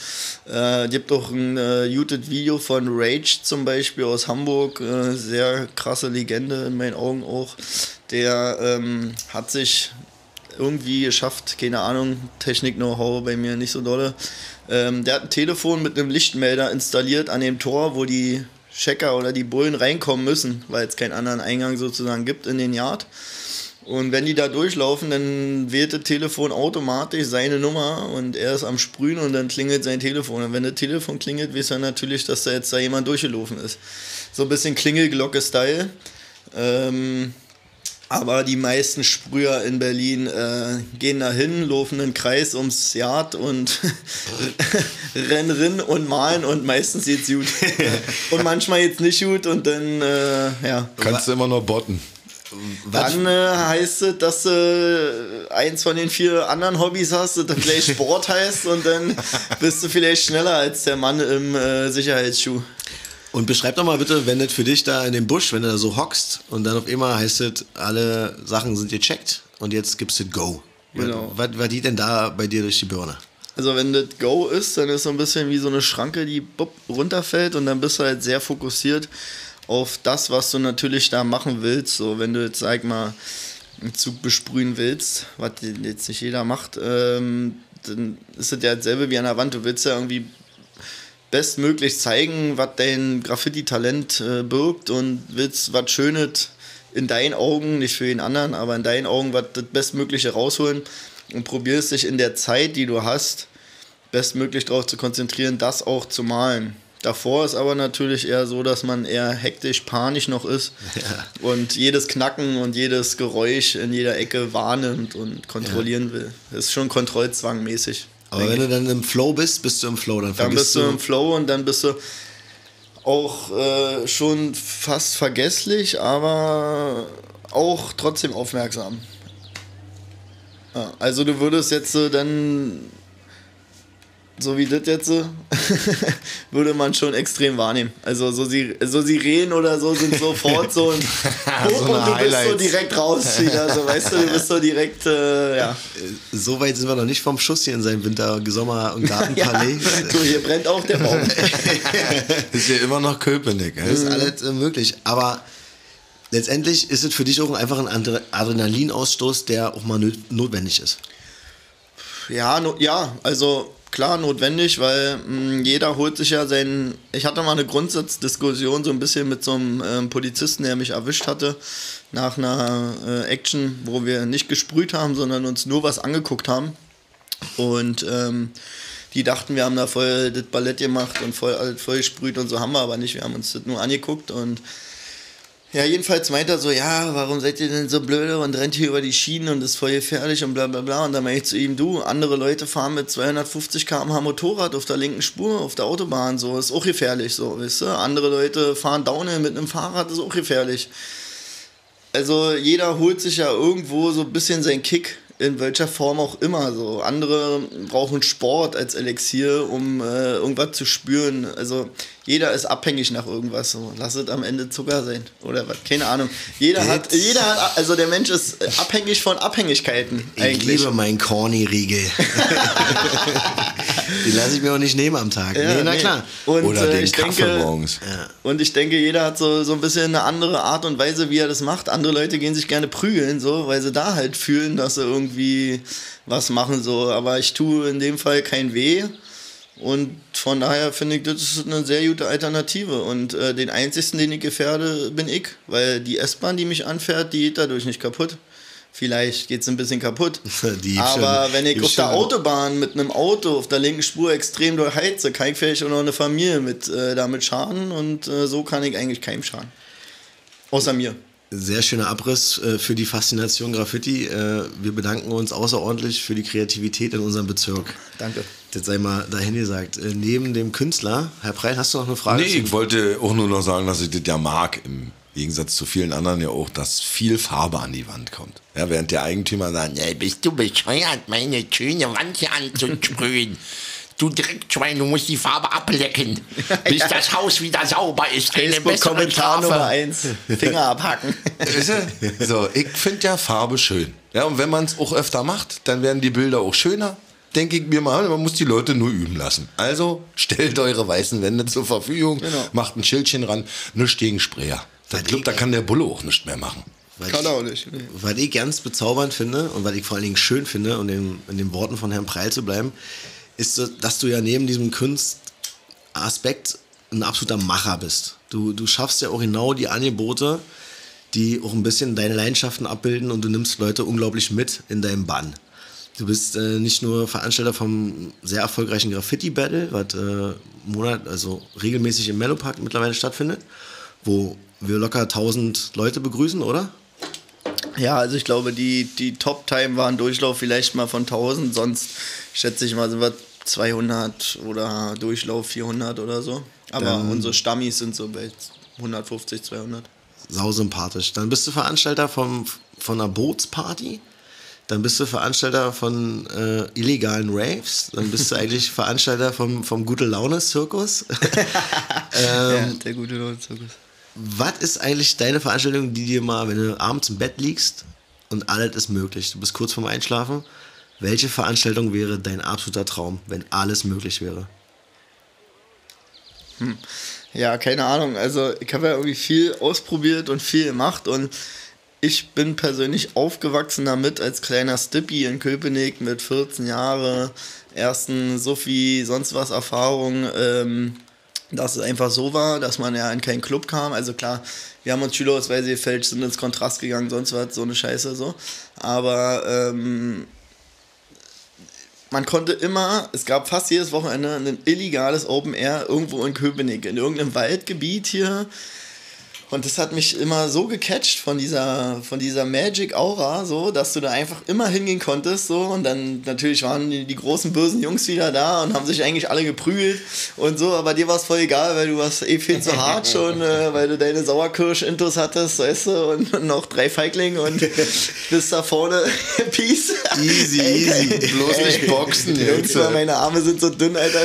Äh, gibt auch ein äh, YouTube-Video von Rage zum Beispiel aus Hamburg, äh, sehr krasse Legende in meinen Augen auch. Der ähm, hat sich irgendwie geschafft, keine Ahnung, Technik-Know-how bei mir nicht so dolle. Ähm, der hat ein Telefon mit einem Lichtmelder installiert an dem Tor, wo die Checker oder die Bullen reinkommen müssen, weil es keinen anderen Eingang sozusagen gibt in den Yard. Und wenn die da durchlaufen, dann wählt das Telefon automatisch seine Nummer und er ist am Sprühen und dann klingelt sein Telefon. Und wenn das Telefon klingelt, weiß er natürlich, dass da jetzt da jemand durchgelaufen ist. So ein bisschen Klingelglocke-Style. Ähm, aber die meisten Sprüher in Berlin äh, gehen da hin, laufen einen Kreis ums Yard und <laughs> rennen rin und malen und meistens geht's gut. <laughs> und manchmal geht's nicht gut und dann, äh, ja. Kannst du immer noch botten. Dann äh, heißt es, dass du eins von den vier anderen Hobbys hast, das dann vielleicht Sport heißt und dann bist du vielleicht schneller als der Mann im äh, Sicherheitsschuh. Und beschreib doch mal bitte, wenn das für dich da in dem Busch, wenn du da so hockst und dann auf einmal heißt es, alle Sachen sind gecheckt und jetzt gibst du Go. Genau. Was, was die denn da bei dir durch die Birne? Also wenn das Go ist, dann ist so ein bisschen wie so eine Schranke, die bupp, runterfällt und dann bist du halt sehr fokussiert auf das, was du natürlich da machen willst. So, wenn du jetzt, sag mal, einen Zug besprühen willst, was jetzt nicht jeder macht, ähm, dann ist es ja dasselbe wie an der Wand. Du willst ja irgendwie bestmöglich zeigen, was dein Graffiti-Talent äh, birgt und willst was Schönes in deinen Augen, nicht für den anderen, aber in deinen Augen was das Bestmögliche rausholen und probierst dich in der Zeit, die du hast, bestmöglich darauf zu konzentrieren, das auch zu malen. Davor ist aber natürlich eher so, dass man eher hektisch, panisch noch ist <laughs> und jedes Knacken und jedes Geräusch in jeder Ecke wahrnimmt und kontrollieren will. Das ist schon kontrollzwangmäßig. Aber wenn du dann im Flow bist, bist du im Flow. Dann, Dann bist du im Flow und dann bist du auch äh, schon fast vergesslich, aber auch trotzdem aufmerksam. Ja, also du würdest jetzt äh, dann, so wie das jetzt, äh, <laughs> würde man schon extrem wahrnehmen. Also so, Sie so Sirenen oder so sind sofort so ein <laughs> Hoch So und du bist so Highlights. direkt raus wieder. So, weißt du, du bist so direkt, äh, ja. So weit sind wir noch nicht vom Schuss hier in seinem Winter-, Sommer- und <laughs> ja. Gartenpalais. Du, hier brennt auch der Baum. Ist ja immer noch Köpenick. Das ist Ey. alles äh, möglich. Aber letztendlich ist es für dich auch einfach ein Adre- Adrenalinausstoß, der auch mal notwendig ist. Ja, no, ja, also klar notwendig, weil mh, jeder holt sich ja seinen. Ich hatte mal eine Grundsatzdiskussion so ein bisschen mit so einem ähm, Polizisten, der mich erwischt hatte nach einer äh, Action, wo wir nicht gesprüht haben, sondern uns nur was angeguckt haben. Und ähm, die dachten, wir haben da voll das Ballett gemacht und voll, voll gesprüht und so haben wir aber nicht. Wir haben uns das nur angeguckt und ja, jedenfalls meint er so, ja, warum seid ihr denn so blöde und rennt hier über die Schienen und ist voll gefährlich und bla bla bla. Und dann meine ich zu ihm, du, andere Leute fahren mit 250 km/h Motorrad auf der linken Spur, auf der Autobahn, so, ist auch gefährlich, so, weißt du. Andere Leute fahren Downhill mit einem Fahrrad, ist auch gefährlich. Also jeder holt sich ja irgendwo so ein bisschen seinen Kick, in welcher Form auch immer. So andere brauchen Sport als Elixier, um äh, irgendwas zu spüren. Also jeder ist abhängig nach irgendwas. So lass es am Ende Zucker sein oder was? Keine Ahnung. Jeder hat, jeder hat, also der Mensch ist abhängig von Abhängigkeiten Ich eigentlich. liebe meinen Corny-Riegel. <laughs> Den lasse ich mir auch nicht nehmen am Tag. Ja, nee, na nee. klar. Und, Oder äh, den ich Kaffee denke, morgens. Und ich denke, jeder hat so, so ein bisschen eine andere Art und Weise, wie er das macht. Andere Leute gehen sich gerne prügeln, so, weil sie da halt fühlen, dass sie irgendwie was machen, so. Aber ich tue in dem Fall kein Weh. Und von daher finde ich, das ist eine sehr gute Alternative. Und äh, den einzigen, den ich gefährde, bin ich. Weil die S-Bahn, die mich anfährt, die geht dadurch nicht kaputt. Vielleicht geht es ein bisschen kaputt. <laughs> Die Aber schon- wenn ich auf der Autobahn mit einem Auto auf der linken Spur extrem doll heize, kann ich vielleicht auch noch eine Familie mit äh, damit schaden. Und äh, so kann ich eigentlich keinem schaden. Außer mir. Sehr schöner Abriss äh, für die Faszination Graffiti. Äh, wir bedanken uns außerordentlich für die Kreativität in unserem Bezirk. Danke. Jetzt sei mal dahin gesagt. Äh, neben dem Künstler, Herr Preil, hast du noch eine Frage? Nee, ich wollte auch nur noch sagen, dass ich das ja mag, im Gegensatz zu vielen anderen ja auch, dass viel Farbe an die Wand kommt. Ja, während der Eigentümer sagt, ja, Bist du bescheuert, meine schöne Wand hier anzusprühen? Du Dreckschwein, du musst die Farbe ablecken, <laughs> bis das Haus wieder sauber ist. Facebook-Kommentar Nummer. 1. Finger abhacken. <laughs> So, ich finde ja Farbe schön. Ja, und wenn man es auch öfter macht, dann werden die Bilder auch schöner. Denke ich mir mal, man muss die Leute nur üben lassen. Also stellt eure weißen Wände zur Verfügung, Genau. macht ein Schildchen ran, nichts gegen Sprayer. Ich glaube, da kann der Bulle auch nichts mehr machen. weil Kann ich- er auch nicht. Nee. Was ich ganz bezaubernd finde und was ich vor allen Dingen schön finde, um in, in den Worten von Herrn Preil zu bleiben, ist, so, dass du ja neben diesem Kunstaspekt ein absoluter Macher bist. Du, du schaffst ja auch genau die Angebote, die auch ein bisschen deine Leidenschaften abbilden und du nimmst Leute unglaublich mit in deinem Bann. Du bist äh, nicht nur Veranstalter vom sehr erfolgreichen Graffiti-Battle, was äh, Monat, also regelmäßig im Mellow Park mittlerweile stattfindet, wo wir locker 1000 Leute begrüßen, oder? Ja, also ich glaube, die, die Top-Time waren Durchlauf vielleicht mal von 1000, sonst schätze ich mal, sind wir 200 oder Durchlauf 400 oder so. Aber Dann- unsere Stammis sind so bei 150, 200. sau sympathisch. Dann bist du Veranstalter vom, von einer Bootsparty. Dann bist du Veranstalter von äh, illegalen Raves. Dann bist du eigentlich <laughs> Veranstalter vom, vom Gute Laune-Zirkus. <laughs> <laughs> ja, der gute Zirkus. Was ist eigentlich deine Veranstaltung, die dir mal, wenn du abends im Bett liegst und alles ist möglich, du bist kurz vorm Einschlafen, welche Veranstaltung wäre dein absoluter Traum, wenn alles möglich wäre? Ja, keine Ahnung. Also ich habe ja irgendwie viel ausprobiert und viel gemacht und ich bin persönlich aufgewachsen damit als kleiner Stippy in Köpenick mit 14 Jahren, ersten Sophie, sonst was Erfahrung, ähm, dass es einfach so war, dass man ja in keinen Club kam. Also klar, wir haben uns Schülerausweise gefälscht, sind ins Kontrast gegangen, sonst was, so eine Scheiße so. Aber ähm, man konnte immer, es gab fast jedes Wochenende ein illegales Open Air irgendwo in Köpenick, in irgendeinem Waldgebiet hier. Und das hat mich immer so gecatcht von dieser, von dieser Magic Aura, so, dass du da einfach immer hingehen konntest, so. Und dann natürlich waren die, die großen bösen Jungs wieder da und haben sich eigentlich alle geprügelt und so. Aber dir war es voll egal, weil du warst eh viel zu hart schon, äh, weil du deine Sauerkirsch-Intos hattest, weißt du, und <laughs> noch drei Feiglinge und <laughs> bist da vorne. <laughs> Peace. Easy, Ey, easy. Bloß nicht boxen Jungs, meine Arme sind so dünn, Alter.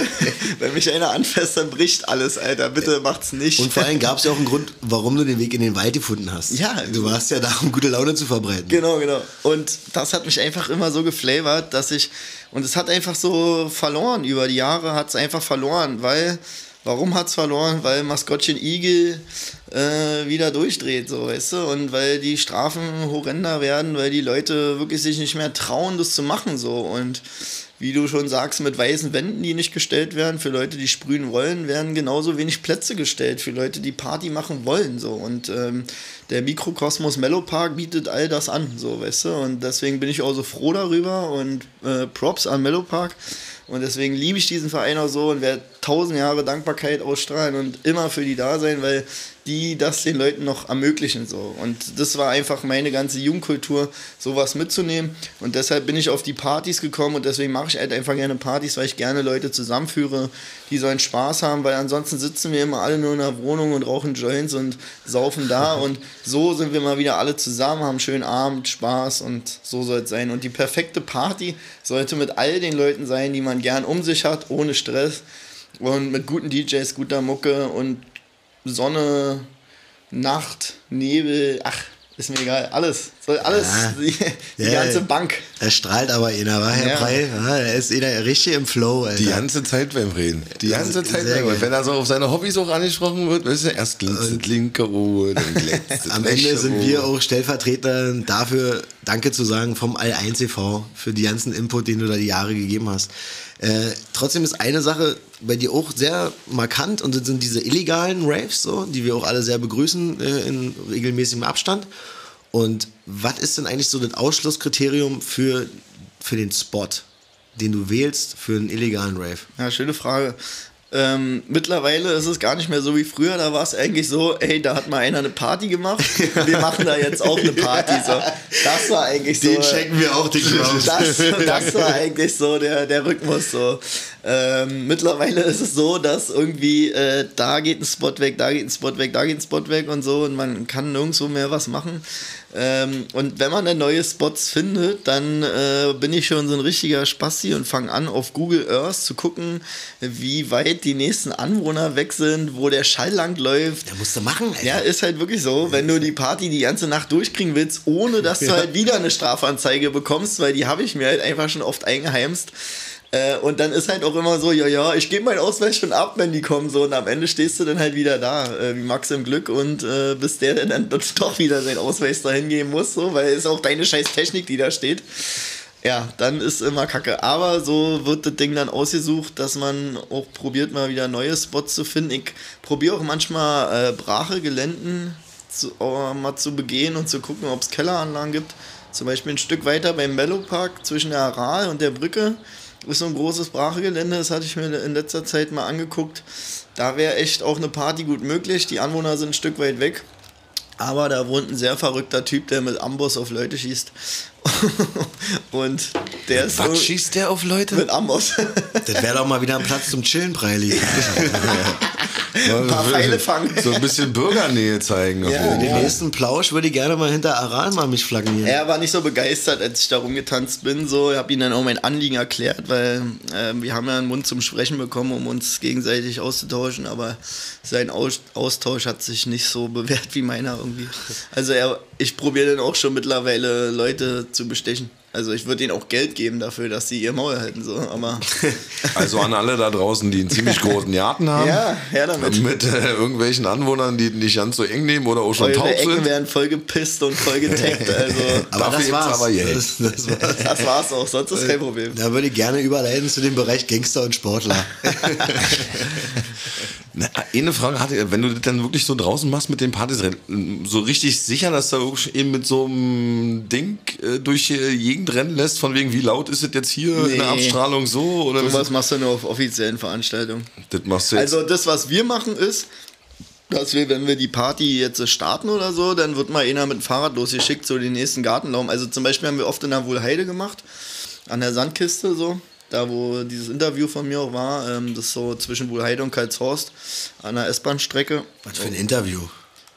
Wenn mich einer anfasst, dann bricht alles, Alter. Bitte macht's nicht. Und vor allem gab es ja auch einen Grund, warum du den Weg in den Wald gefunden hast. Ja. Du warst ja da, um gute Laune zu verbreiten. Genau, genau. Und das hat mich einfach immer so geflavert, dass ich. Und es hat einfach so verloren. Über die Jahre hat es einfach verloren, weil. Warum hat es verloren? Weil Maskottchen Igel äh, wieder durchdreht, so, weißt du? Und weil die Strafen horrender werden, weil die Leute wirklich sich nicht mehr trauen, das zu machen, so. Und wie du schon sagst, mit weißen Wänden, die nicht gestellt werden, für Leute, die sprühen wollen, werden genauso wenig Plätze gestellt, für Leute, die Party machen wollen, so. Und ähm, der Mikrokosmos Mellow Park bietet all das an, so, weißt du? Und deswegen bin ich auch so froh darüber und äh, Props an Mellow Park. Und deswegen liebe ich diesen Verein auch so und werde tausend Jahre Dankbarkeit ausstrahlen und immer für die da sein, weil die das den Leuten noch ermöglichen. So. Und das war einfach meine ganze Jugendkultur, sowas mitzunehmen. Und deshalb bin ich auf die Partys gekommen und deswegen mache ich halt einfach gerne Partys, weil ich gerne Leute zusammenführe, die sollen Spaß haben, weil ansonsten sitzen wir immer alle nur in der Wohnung und rauchen Joints und saufen da. <laughs> Und so sind wir mal wieder alle zusammen, haben einen schönen Abend, Spaß und so soll es sein. Und die perfekte Party sollte mit all den Leuten sein, die man gern um sich hat, ohne Stress und mit guten DJs, guter Mucke und Sonne, Nacht, Nebel, ach, ist mir egal, alles Soll alles, die, die Ja, ganze ja. Bank. Er strahlt aber einer, war Herr Ja. Brei? Ja, er ist einer richtig im Flow, Alter. Die ganze Zeit beim Reden. Die ganze Zeit Sehr beim Reden. Wenn er so auf seine Hobbys auch angesprochen wird, weißt du, erst glitzert linke Ohr, dann <laughs> glitzert Am Ende sind wir auch Stellvertreter dafür, Danke zu sagen vom All1 TV für die ganzen Input, den du da die Jahre gegeben hast. Äh, trotzdem ist eine Sache bei dir auch sehr markant und das sind diese illegalen Raves, so, die wir auch alle sehr begrüßen äh, in regelmäßigem Abstand. Und was ist denn eigentlich so das Ausschlusskriterium für, für den Spot, den du wählst für einen illegalen Rave? Ja, schöne Frage. Ähm, mittlerweile ist es gar nicht mehr so wie früher. Da war es eigentlich so, ey, da hat mal einer eine Party gemacht. <laughs> Wir machen da jetzt auch eine Party. So. Das war eigentlich so. wir auch, den <laughs> Das, das war eigentlich so der, der Rhythmus. So. Ähm, mittlerweile ist es so, dass irgendwie äh, da geht ein Spot weg, da geht ein Spot weg, da geht ein Spot weg und so und man kann nirgendwo mehr was machen. Ähm, und wenn man dann neue Spots findet, dann äh, bin ich schon so ein richtiger Spasti und fange an, auf Google Earth zu gucken, wie weit die nächsten Anwohner weg sind, wo der Schall lang läuft. Ja, musst du machen, Alter. Ja, ist halt wirklich so, wenn du die Party die ganze Nacht durchkriegen willst, ohne dass du halt wieder eine Strafanzeige bekommst, weil die habe ich mir halt einfach schon oft eingeheimst. Äh, und dann ist halt auch immer so, ja, ja, ich gebe meinen Ausweis schon ab, wenn die kommen, so, und am Ende stehst du dann halt wieder da, äh, wie Max im Glück, und äh, bis der dann, dann doch wieder seinen Ausweis dahin geben muss, so, weil es auch deine scheiß Technik, die da steht. Ja, dann ist immer kacke. Aber so wird das Ding dann ausgesucht, dass man auch probiert, mal wieder neue Spots zu finden. Ich probiere auch manchmal äh, brache Geländen zu, äh, mal zu begehen und zu gucken, ob es Kelleranlagen gibt. Zum Beispiel ein Stück weiter beim Mellow Park zwischen der Aral und der Brücke ist so ein großes Brachegelände. Das hatte ich mir in letzter Zeit mal angeguckt. Da wäre echt auch eine Party gut möglich. Die Anwohner sind ein Stück weit weg. Aber da wohnt ein sehr verrückter Typ, der mit Amboss auf Leute schießt. <laughs> und der ist Was so schießt der auf Leute? mit Amboss. Das wäre doch mal wieder ein Platz zum Chillen, Preili. <laughs> <laughs> ein paar Pfeile fangen. So ein bisschen Bürgernähe zeigen. Ja. jeden Den nächsten Plausch würde ich gerne mal hinter Aral mal mich flaggen Er war nicht so begeistert, als ich da rumgetanzt bin. So, ich habe ihm dann auch mein Anliegen erklärt, weil äh, wir haben ja einen Mund zum Sprechen bekommen, um uns gegenseitig auszutauschen, aber sein Aus Austausch hat sich nicht so bewährt wie meiner irgendwie. Also er, ich probiere dann auch schon mittlerweile Leute zu bestechen. Also ich würde ihnen auch Geld geben dafür, dass sie ihr Maul halten, so, aber <laughs> Also an alle da draußen, die einen ziemlich großen Garten haben. ja, her damit. Mit äh, irgendwelchen Anwohnern, die nicht ganz so eng nehmen oder auch schon Eure taub Ecken sind. werden voll gepisst und voll getaggt, also <laughs> Aber Dafür das war's. aber das, das war's. <laughs> das war's auch, sonst ist kein Problem. Da würde ich gerne überleiten zu dem Bereich Gangster und Sportler. Na, eine Frage hatte ich, wenn du das dann wirklich so draußen machst mit den Partys, so richtig sicher, dass du wirklich eben mit so einem Ding äh, durch die Gegend rennen lässt, von wegen, wie laut ist es jetzt hier in der Nee. Abstrahlung so? Oder Sowas machst du nur auf offiziellen Veranstaltungen. das machst du jetzt. Also das, was wir machen, ist, dass wir, wenn wir die Party jetzt starten oder so, dann wird mal einer mit dem Fahrrad losgeschickt, so den nächsten Gartenraum. Also zum Beispiel haben wir oft in der Wohlheide gemacht, an der Sandkiste so. Da, wo dieses Interview von mir auch war, ähm, das ist so zwischen Wohlheide und Karlshorst an der S-Bahn-Strecke. Was für ein Interview.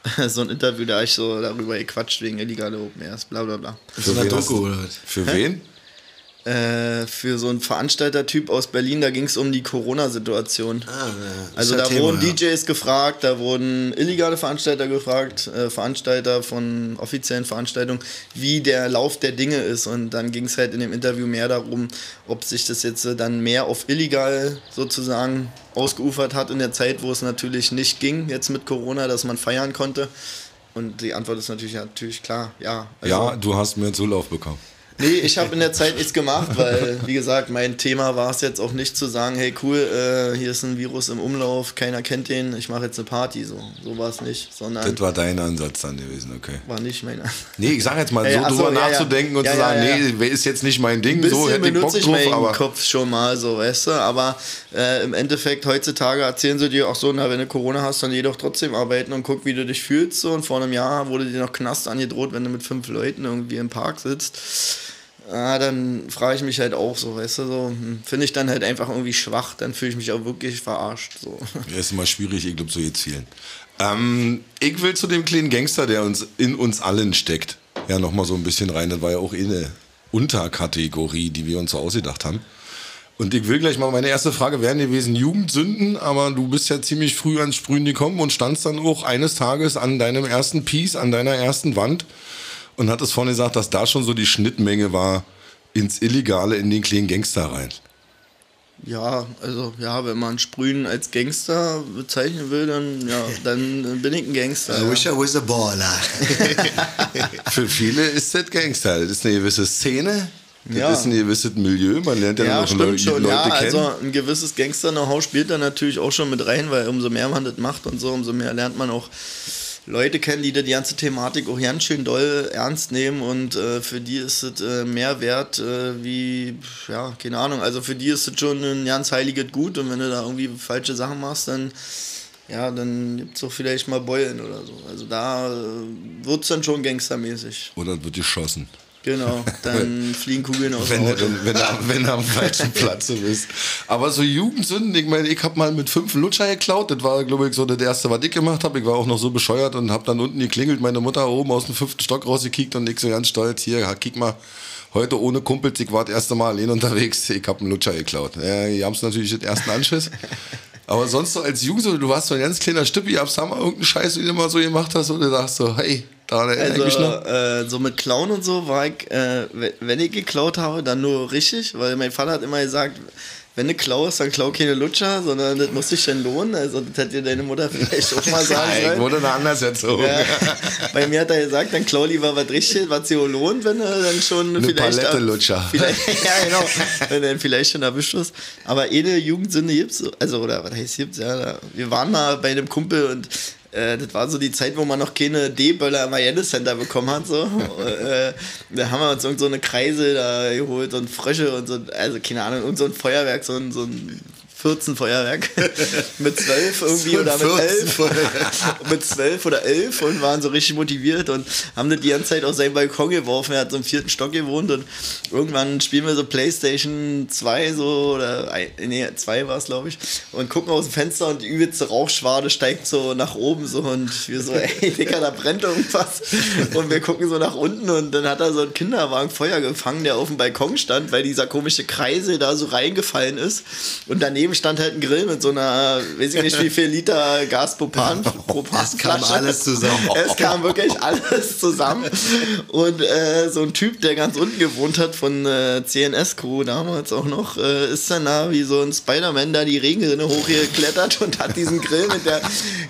<laughs> so ein Interview, da hab ich so darüber gequatscht wegen illegale Open Airs, bla bla bla. Wen hast Doku oder? Für wen? Äh, für so einen Veranstaltertyp aus Berlin, da ging es um die Corona-Situation. Ah, ja. Also da Thema, wurden ja. DJs gefragt, da wurden illegale Veranstalter gefragt, äh, Veranstalter von offiziellen Veranstaltungen, wie der Lauf der Dinge ist. Und dann ging es halt in dem Interview mehr darum, ob sich das jetzt äh, dann mehr auf illegal sozusagen ausgeufert hat in der Zeit, wo es natürlich nicht ging, jetzt mit Corona, dass man feiern konnte. Und die Antwort ist natürlich, natürlich klar, ja. Also, Ja, du hast mehr Zulauf bekommen. Nee, ich habe in der Zeit nichts gemacht, weil, wie gesagt, mein Thema war es jetzt auch nicht zu sagen, hey cool, äh, hier ist ein Virus im Umlauf, keiner kennt den, ich mache jetzt eine Party. So, so war es nicht, sondern Das war dein Ansatz dann gewesen, okay. war nicht mein. Nee, ich sag jetzt mal, so ja, drüber ja, ja. nachzudenken und Ja, zu ja, sagen, nee, ist jetzt nicht mein Ding, so hätte ich Bock benutze ich drauf, meinen aber Kopf schon mal so, weißt du, aber äh, im Endeffekt heutzutage erzählen sie dir auch so, na, wenn du Corona hast, dann geh doch trotzdem arbeiten und guck, wie du dich fühlst. So. Und vor einem Jahr wurde dir noch Knast angedroht, wenn du mit fünf Leuten irgendwie im Park sitzt. Ah, dann frage ich mich halt auch so, weißt du, so hm, finde ich dann halt einfach irgendwie schwach, dann fühle ich mich auch wirklich verarscht. So. <laughs> Ja, ist immer schwierig, ich glaube, so jetzt vielen. Ähm, ich will zu dem kleinen Gangster, der uns in uns allen steckt, ja nochmal so ein bisschen rein. Das war ja auch eh eine Unterkategorie, die wir uns so ausgedacht haben. Und ich will gleich mal, meine erste Frage wären gewesen, Jugendsünden, aber du bist ja ziemlich früh ans Sprühen gekommen und standst dann auch eines Tages an deinem ersten Piece, an deiner ersten Wand und hat es vorhin gesagt, dass da schon so die Schnittmenge war ins Illegale, in den kleinen Gangster rein. Ja, also ja, wenn man Sprühen als Gangster bezeichnen will, dann ja, <laughs> dann bin ich ein Gangster. I ja. wish I was a baller. <laughs> Für viele ist das Gangster. Das ist eine gewisse Szene, das Ja. ist ein gewisses Milieu. Man lernt ja, Ja, noch Leute, schon. Leute Ja, kennen. also ein gewisses Gangster-Know-how spielt da natürlich auch schon mit rein, weil umso mehr man das macht und so, umso mehr lernt man auch Leute kennen, die die ganze Thematik auch ganz schön doll ernst nehmen und äh, für die ist es äh, mehr wert äh, wie, ja, keine Ahnung, also für die ist es schon ein ganz heiliges Gut und wenn du da irgendwie falsche Sachen machst, dann ja, dann gibt es auch vielleicht mal Beulen oder so. Also da äh, wird es dann schon gangstermäßig. Oder wird geschossen. Genau, dann <laughs> fliegen Kugeln aus Wenn, dem Auto. wenn, wenn, du- wenn du am falschen Platz bist. Aber so Jugendsünden, ich meine, ich habe mal mit fünf Lutscher geklaut. Das war, glaube ich, so das erste, was ich gemacht habe. Ich war auch noch so bescheuert und habe dann unten geklingelt. Meine Mutter oben aus dem fünften Stock rausgekickt und ich so ganz stolz, hier, kick mal, heute ohne Kumpels, ich war das erste Mal allein unterwegs. Ich habe einen Lutscher geklaut. Ja, die haben es natürlich den ersten Anschiss. Aber sonst so als Jugendliche, du warst so ein ganz kleiner Stüppi, hab's da mal irgendeinen Scheiß, den du mal so gemacht hast, und du sagst so, hey, da Also, äh, so mit Klauen und so war ich, äh, we- wenn ich geklaut habe, dann nur richtig, weil mein Vater hat immer gesagt, wenn du klaust, dann klau keine Lutscher, sondern das muss sich dann lohnen. Also, das hätte dir deine Mutter vielleicht auch mal <laughs> sagen sollen. wurde da anders erzogen. Ja. Bei mir hat er gesagt, dann klau lieber was richtig, was auch lohnt, wenn du dann schon Eine vielleicht. Palette Lutscher. Vielleicht, <laughs> ja, genau. Wenn du dann vielleicht schon erwischt wirst. Aber eine Jugendsünde gibt's, also, oder was heißt gibt's, ja. Da, wir waren mal bei einem Kumpel und äh, das war so die Zeit, wo man noch keine D-Böller im Mayenne Center bekommen hat. So. <laughs> äh, da haben wir uns irgend so eine Kreise da geholt und Frösche und so, also keine Ahnung, irgend so ein Feuerwerk, so ein, so ein 14 Feuerwerk. <laughs> Mit 12 irgendwie oder mit 14 11 <laughs> mit 12 oder 11 und waren so richtig motiviert und haben das die ganze Zeit auf seinen Balkon geworfen. Er hat so im vierten Stock gewohnt und irgendwann spielen wir so Playstation 2 so oder nee, 2 war es glaube ich und gucken aus dem Fenster und die übelste Rauchschwade steigt so nach oben so und wir so, ey <laughs> Digga, da brennt irgendwas. Und wir gucken so nach unten und dann hat er so ein Kinderwagen Feuer gefangen, der auf dem Balkon stand, weil dieser komische Kreisel da so reingefallen ist. Und daneben stand halt ein Grill mit so einer, weiß ich nicht wie viel Liter Gaspropan <laughs> Es kam alles zusammen. Es kam wirklich alles zusammen. Und äh, so ein Typ, der ganz unten gewohnt hat von äh, CNS-Crew damals auch noch, äh, ist dann da wie so ein Spider-Man da die Regenrinne hochgeklettert und hat diesen Grill mit der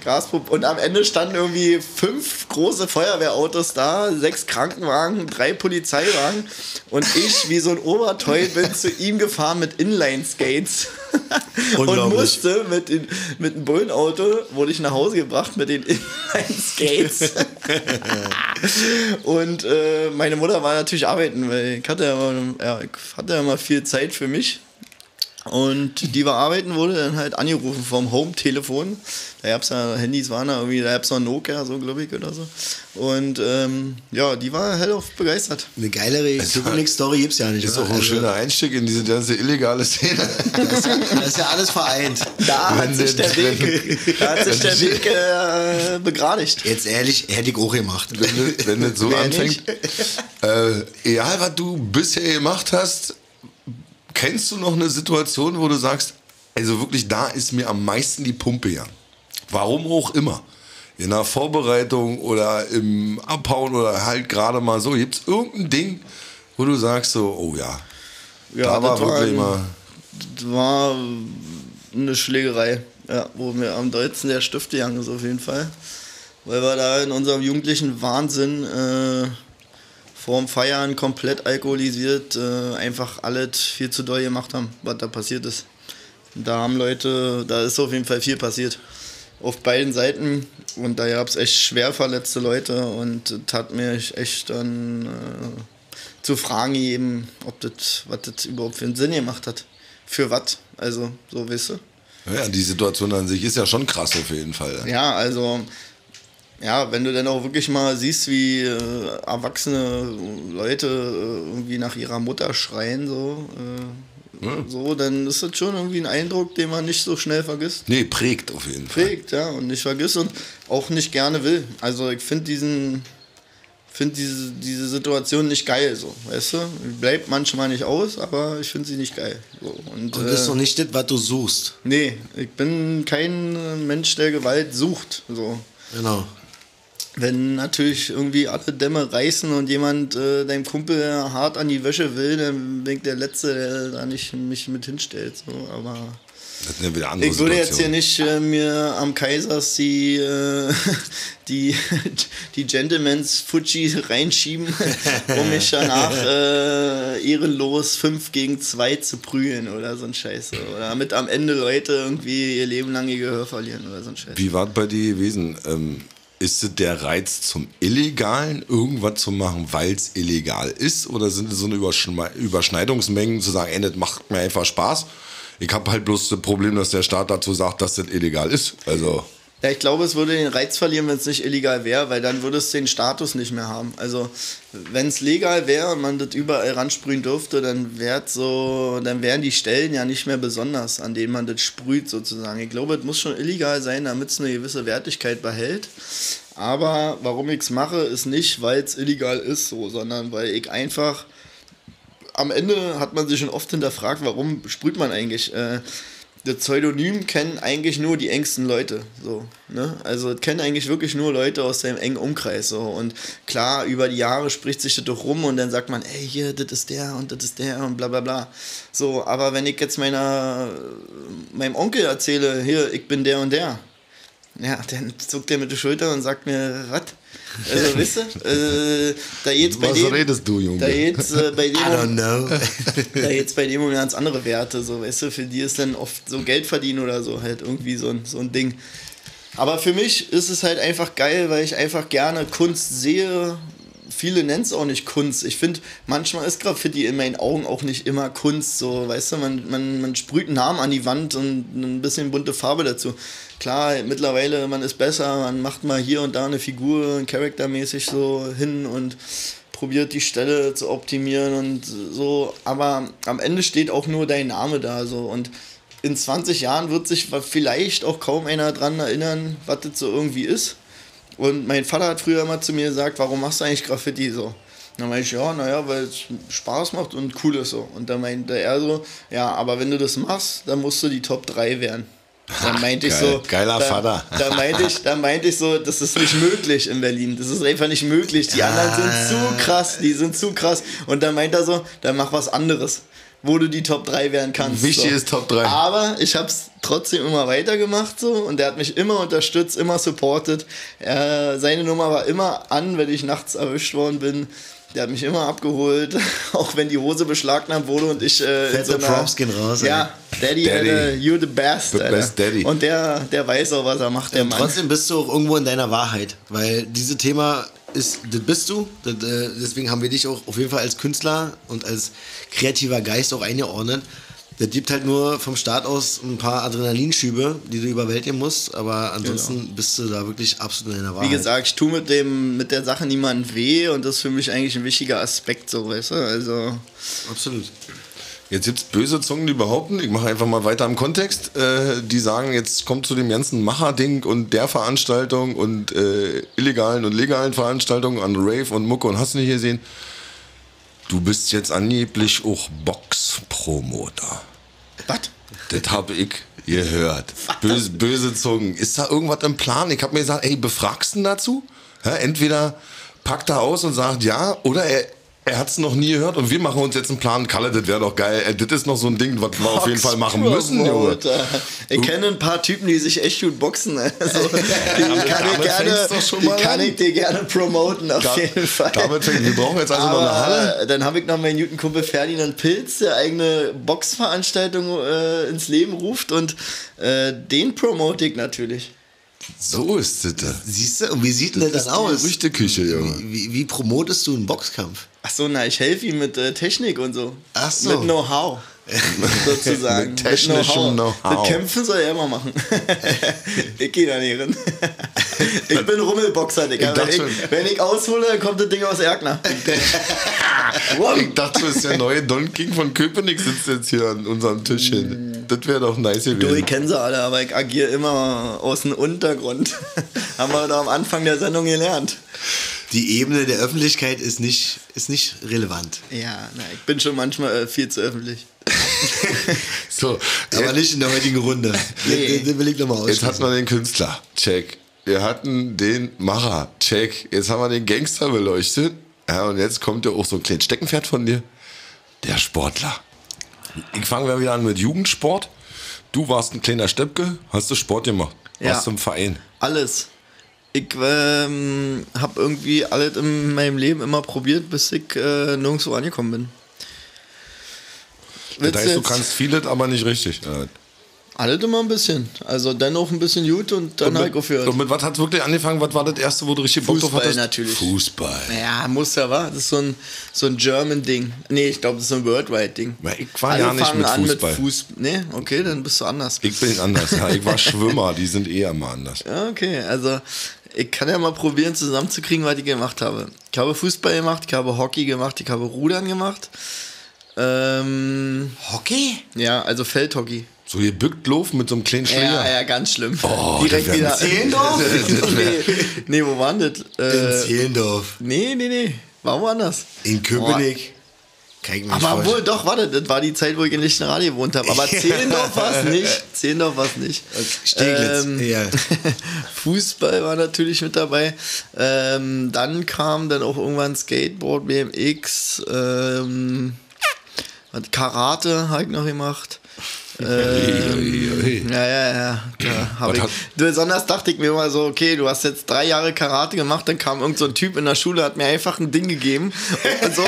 Gasprobe. Und am Ende standen irgendwie fünf große Feuerwehrautos da, sechs Krankenwagen, drei Polizeiwagen. Und ich, wie so ein Oberteil, bin zu ihm gefahren mit Inline-Skates. <laughs> und musste mit, den, mit dem Bullenauto, wurde ich nach Hause gebracht mit den Inline-Skates. <laughs> und äh, meine Mutter war natürlich arbeiten, weil ich hatte ja, immer, ja, ich hatte ja immer viel Zeit für mich. Und die war arbeiten, wurde dann halt angerufen vom Home-Telefon. Da gab es ja, Handys waren da irgendwie, da gab es noch Nokia, so glaube ich, oder so. Und ähm, ja, die war hellauf begeistert. Eine geilere Titanic-Story gibt's ja nicht. Ist oder? auch ein Also, schöner Einstieg in diese ganze illegale Szene. Das ist ja alles vereint. Da Wenn hat sich sie- der Weg, da hat sich der Weg äh, begradigt. Jetzt ehrlich, hätte ich auch gemacht. wenn, das- wenn das so Wer anfängt. Äh, egal, was du bisher gemacht hast, kennst du noch eine Situation, wo du sagst, also wirklich, da ist mir am meisten die Pumpe ja. Warum auch immer. In der Vorbereitung oder im Abhauen oder halt gerade mal so. Gibt es irgendein Ding, wo du sagst so, oh ja, Ja, da war das war wirklich ein- mal... Das war eine Schlägerei, ja, wo mir am dollsten der Stift gegangen ist auf jeden Fall. Weil wir da in unserem jugendlichen Wahnsinn äh, vorm Feiern komplett alkoholisiert äh, einfach alles viel zu doll gemacht haben, was da passiert ist. Da haben Leute, da ist auf jeden Fall viel passiert. Auf beiden Seiten. Und da gab es echt schwer verletzte Leute und das hat mich echt dann äh, zu fragen gegeben, ob das, was das überhaupt für einen Sinn gemacht hat. Für was? Also, so weißt du. Ja, die Situation an sich ist ja schon krass auf jeden Fall. Ja, also, ja, wenn du dann auch wirklich mal siehst, wie äh, erwachsene Leute äh, irgendwie nach ihrer Mutter schreien, so, äh, so, dann ist das schon irgendwie ein Eindruck, den man nicht so schnell vergisst. Nee, prägt auf jeden Fall. Prägt, ja, und nicht vergisst und auch nicht gerne will. Also, ich finde diesen. Finde diese, diese Situation nicht geil, so, weißt du? Bleibt manchmal nicht aus, aber ich finde sie nicht geil. So. Und, Und das ist äh, noch nicht das, was du suchst. Nee, ich bin kein Mensch, der Gewalt sucht. So. Genau. Wenn natürlich irgendwie alle Dämme reißen und jemand äh, deinem Kumpel hart an die Wäsche will, dann bin ich der Letzte, der da nicht mich mit hinstellt. So. Aber Das ist eine wieder andere ich würde jetzt hier Situation. nicht äh, mir am Kaisers die, äh, <laughs> die, die Gentlemans Fuji reinschieben, <laughs> um mich danach äh, ehrenlos 5 gegen 2 zu prügeln oder so ein Scheiß. Oder damit am Ende Leute irgendwie ihr Leben lang ihr Gehör verlieren oder so ein Scheiß. Wie war es bei dir gewesen? Ähm, ist es der Reiz zum Illegalen, irgendwas zu machen, weil es illegal ist? Oder sind es so eine Überschneidungsmengen, zu sagen, ey, das macht mir einfach Spaß? Ich habe halt bloß das Problem, dass der Staat dazu sagt, dass das illegal ist. Also, Ja, ich glaube, es würde den Reiz verlieren, wenn es nicht illegal wäre, weil dann würde es den Status nicht mehr haben. Also, wenn es legal wäre und man das überall ransprühen dürfte, dann, so, dann wären die Stellen ja nicht mehr besonders, an denen man das sprüht, sozusagen. Ich glaube, es muss schon illegal sein, damit es eine gewisse Wertigkeit behält. Aber warum ich es mache, ist nicht, weil es illegal ist, so, sondern weil ich einfach am Ende hat man sich schon oft hinterfragt, warum sprüht man eigentlich? Äh, das Pseudonym kennen eigentlich nur die engsten Leute. So, ne? Also kennen eigentlich wirklich nur Leute aus seinem engen Umkreis. So. Und klar, über die Jahre spricht sich das doch rum und dann sagt man, ey, hier, das ist der und das ist der und bla bla bla. So, aber wenn ich jetzt meiner, meinem Onkel erzähle, hier, ich bin der und der, ja, <laughs> dann zuckt der mit der Schulter und sagt mir, was? Also, weißt du, äh, da geht's bei Was dem, redest du, Junge? Da geht's äh, bei dem, I don't know. <laughs> da jetzt bei dem um ganz andere Werte, so, weißt du, für die ist dann oft so Geld verdienen oder so, halt irgendwie so ein, so ein Ding. Aber für mich ist es halt einfach geil, weil ich einfach gerne Kunst sehe. Viele nennen es auch nicht Kunst. Ich finde, manchmal ist Graffiti in meinen Augen auch nicht immer Kunst. So, weißt du, man, man, man sprüht einen Namen an die Wand und ein bisschen bunte Farbe dazu. Klar, mittlerweile, man ist besser, man macht mal hier und da eine Figur, charaktermäßig so hin und probiert die Stelle zu optimieren und so, aber am Ende steht auch nur dein Name da so und in 20 Jahren wird sich vielleicht auch kaum einer dran erinnern, was das so irgendwie ist. Und mein Vater hat früher immer zu mir gesagt, warum machst du eigentlich Graffiti so? Dann meinte ich, ja, naja, weil es Spaß macht und cool ist so. Und dann meinte er so, ja, aber wenn du das machst, dann musst du die Top 3 werden. Dann meinte ich geil. so, Geiler da, Vater. Da meinte, ich, da meinte ich so, das ist nicht möglich in Berlin. Das ist einfach nicht möglich. Die anderen sind zu krass, die sind zu krass. Und dann meint er so, dann mach was anderes, wo du die Top 3 werden kannst. Wichtig so. ist Top 3. Aber ich habe es trotzdem immer weitergemacht so und der hat mich immer unterstützt, immer supportet. Er, seine Nummer war immer an, wenn ich nachts erwischt worden bin. Der hat mich immer abgeholt, <laughs> auch wenn die Hose beschlagnahmt wurde und ich äh, Fette Props gehen raus, Ja, Daddy, Daddy. Alter, you're the best. The Alter. best Daddy. Und der, der weiß auch, was er macht, der Mann. Trotzdem bist du auch irgendwo in deiner Wahrheit, weil dieses Thema ist, das bist du. Das, äh, deswegen haben wir dich auch auf jeden Fall als Künstler und als kreativer Geist auch eingeordnet. Das gibt halt nur vom Start aus ein paar Adrenalinschübe, die du überwältigen musst, aber ansonsten bist du da wirklich absolut in deiner Wahrheit. Wie gesagt, ich tue mit, dem, mit der Sache niemandem weh und das ist für mich eigentlich ein wichtiger Aspekt, so, weißt du? Also, absolut. Jetzt gibt es böse Zungen, die behaupten, ich mache einfach mal weiter im Kontext, äh, die sagen, jetzt kommt zu dem ganzen Macher-Ding und der Veranstaltung und äh, illegalen und legalen Veranstaltungen an Rave und Mucke und hast du nicht gesehen. Du bist jetzt angeblich auch Box-Promoter. was? Das habe ich gehört. Böse, böse Zungen. Ist da irgendwas im Plan? Ich habe mir gesagt, ey, befragst du dazu? Ja, entweder packt er aus und sagt ja, oder er, er hat es noch nie gehört und wir machen uns jetzt einen Plan. Kalle, das wäre doch geil. Ey, Das ist noch so ein Ding, was wir auf jeden Fall machen müssen, Junge. Ich kenne ein paar Typen, die sich echt gut boxen. <laughs> Also, die kann, ich damit gerne, die mal kann an. ich dir gerne promoten, auf Da- jeden Fall. damit fängt- wir brauchen jetzt also noch eine Aber, Halle. äh, Dann habe ich noch meinen guten Kumpel Ferdinand Pilz, der eigene Boxveranstaltung äh, ins Leben ruft und äh, den promote ich natürlich. So ist es. Siehst du, und wie sieht denn das, Das aus? Gerüchteküche, Junge. Wie, wie promotest du einen Boxkampf? Ach so, na, ich helfe ihm mit äh, Technik und so. Ach so. Mit Know-how. <laughs> Sozusagen. Mit technischem Know-how. Das Kämpfen soll er immer machen. <laughs> ich gehe da nicht rein. <laughs> ich bin Rummelboxer, Digga. Wenn ich, wenn ich aushole, dann kommt das Ding aus Erkner. Ich dachte, das ist der neue Don King von Köpenick sitzt jetzt hier an unserem Tischchen. Das wäre doch nice Du, ich gewesen. kenne sie alle, aber ich agiere immer aus dem Untergrund. Haben wir doch am Anfang der Sendung gelernt. Die Ebene der Öffentlichkeit ist nicht, ist nicht relevant. Ja, na, ich bin schon manchmal äh, viel zu öffentlich. <laughs> So, Aber nicht in der heutigen Runde. Nee. Den, den will ich nochmal jetzt hat man den Künstler. Check. wir hatten den Macher, check. Jetzt haben wir den Gangster beleuchtet. Ja, und jetzt kommt ja auch so ein kleines Steckenpferd von dir. Der Sportler. Ich fange mal wieder an mit Jugendsport. Du warst ein kleiner Steppke, hast du Sport gemacht. Ja. Warst im Verein. Alles. Ich ähm, habe irgendwie alles in meinem Leben immer probiert, bis ich äh, nirgendwo angekommen bin. Das Willst heißt, du kannst vieles, aber nicht richtig. Ja. Alles immer ein bisschen. Also dann auch ein bisschen gut und dann halt aufgehört. und mit was hat es wirklich angefangen? Was war das erste, wo du richtig Bock drauf Fußball hattest? natürlich. Fußball. Ja, muss ja, wa? Das ist so ein, so ein German-Ding. Nee, ich glaube, das ist so ein Worldwide-Ding. Ich war ja nicht mit an Fußball. mit Fuß. Nee, okay, dann bist du anders. Ich bin anders. Ja. Ich war <laughs> Schwimmer, die sind eher immer anders. Ja, okay, also ich kann ja mal probieren zusammenzukriegen, was ich gemacht habe. Ich habe Fußball gemacht, ich habe Hockey gemacht, ich habe Rudern gemacht. Ähm, Hockey? ja, also Feldhockey. So gebückt laufen mit so einem kleinen Schläger. Ja, ja, ganz schlimm. Oh, Direkt wieder. Zehlendorf? <laughs> nee, nee, wo waren das? In Äh, Zehlendorf. nee, nee, nee. War woanders. In Köpenick. Kann ich mir nicht Aber wohl, doch, warte, das war die Zeit, wo ich in Lichtenrade gewohnt habe. Aber Zehlendorf war es <laughs> nicht. Zehlendorf war es nicht. Steglitz, Ähm, ja. <laughs> Fußball war natürlich mit dabei. Ähm, dann kam dann auch irgendwann Skateboard, BMX, ähm, Karate habe ich noch gemacht. Ähm, ja, ja, ja. Da hab ich, besonders dachte ich mir immer so, okay, du hast jetzt drei Jahre Karate gemacht, dann kam irgend so ein Typ in der Schule, hat mir einfach ein Ding gegeben. Und so,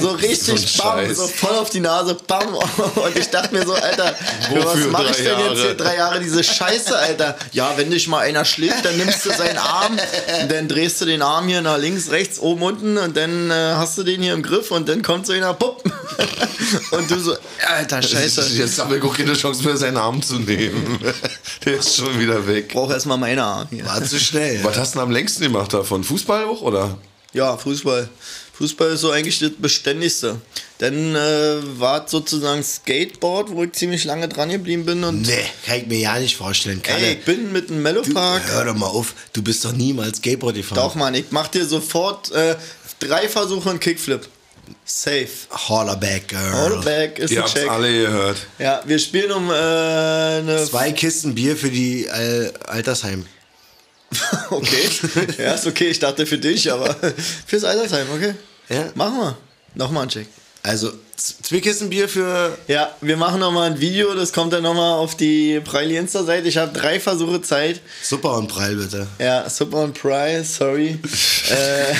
so <laughs> richtig, So bam, Scheiß. so voll auf die Nase, bam. Und ich dachte mir so, Alter, was mache ich denn jetzt hier Jahre? drei Jahre diese Scheiße, Alter? Ja, wenn dich mal einer schlägt, dann nimmst du seinen Arm, und dann drehst du den Arm hier nach links, rechts, oben, unten und dann äh, hast du den hier im Griff und dann kommt so einer, pupp. <laughs> Und du so, Alter, Scheiße. Jetzt haben wir gar keine Chance mehr, seinen Arm zu nehmen. <laughs> Der ist schon wieder weg. Ich brauche erstmal meine Arme hier. War zu schnell. Was hast du denn am längsten gemacht davon? Fußball auch, oder? Ja, Fußball. Fußball ist so eigentlich das Beständigste. Dann äh, war es sozusagen Skateboard, wo ich ziemlich lange dran geblieben bin. Und Nee, kann ich mir ja nicht vorstellen. Kalle, ey, ich bin mit dem du, Mellopark. hör doch mal auf, du bist doch niemals Skateboard gefahren. Doch, Mann, ich mach dir sofort äh, drei Versuche und Kickflip. Safe. Hollaback, Girl. Allback ist Ihr ein Check. alle gehört. Ja, wir spielen um äh, eine. Zwei Kisten Bier für die Al Altersheim. <laughs> Okay. ja, ist okay. Ich dachte für dich, aber <laughs> fürs Altersheim, okay? Ja. Machen wir. Nochmal ein Check. Also z- zwei Kisten Bier für. Ja, wir machen nochmal ein Video, das kommt dann nochmal auf die Preili Insta-Seite. Ich habe drei Versuche Zeit. Super und Prall, bitte. Ja, Super und Price, sorry. <laughs> äh,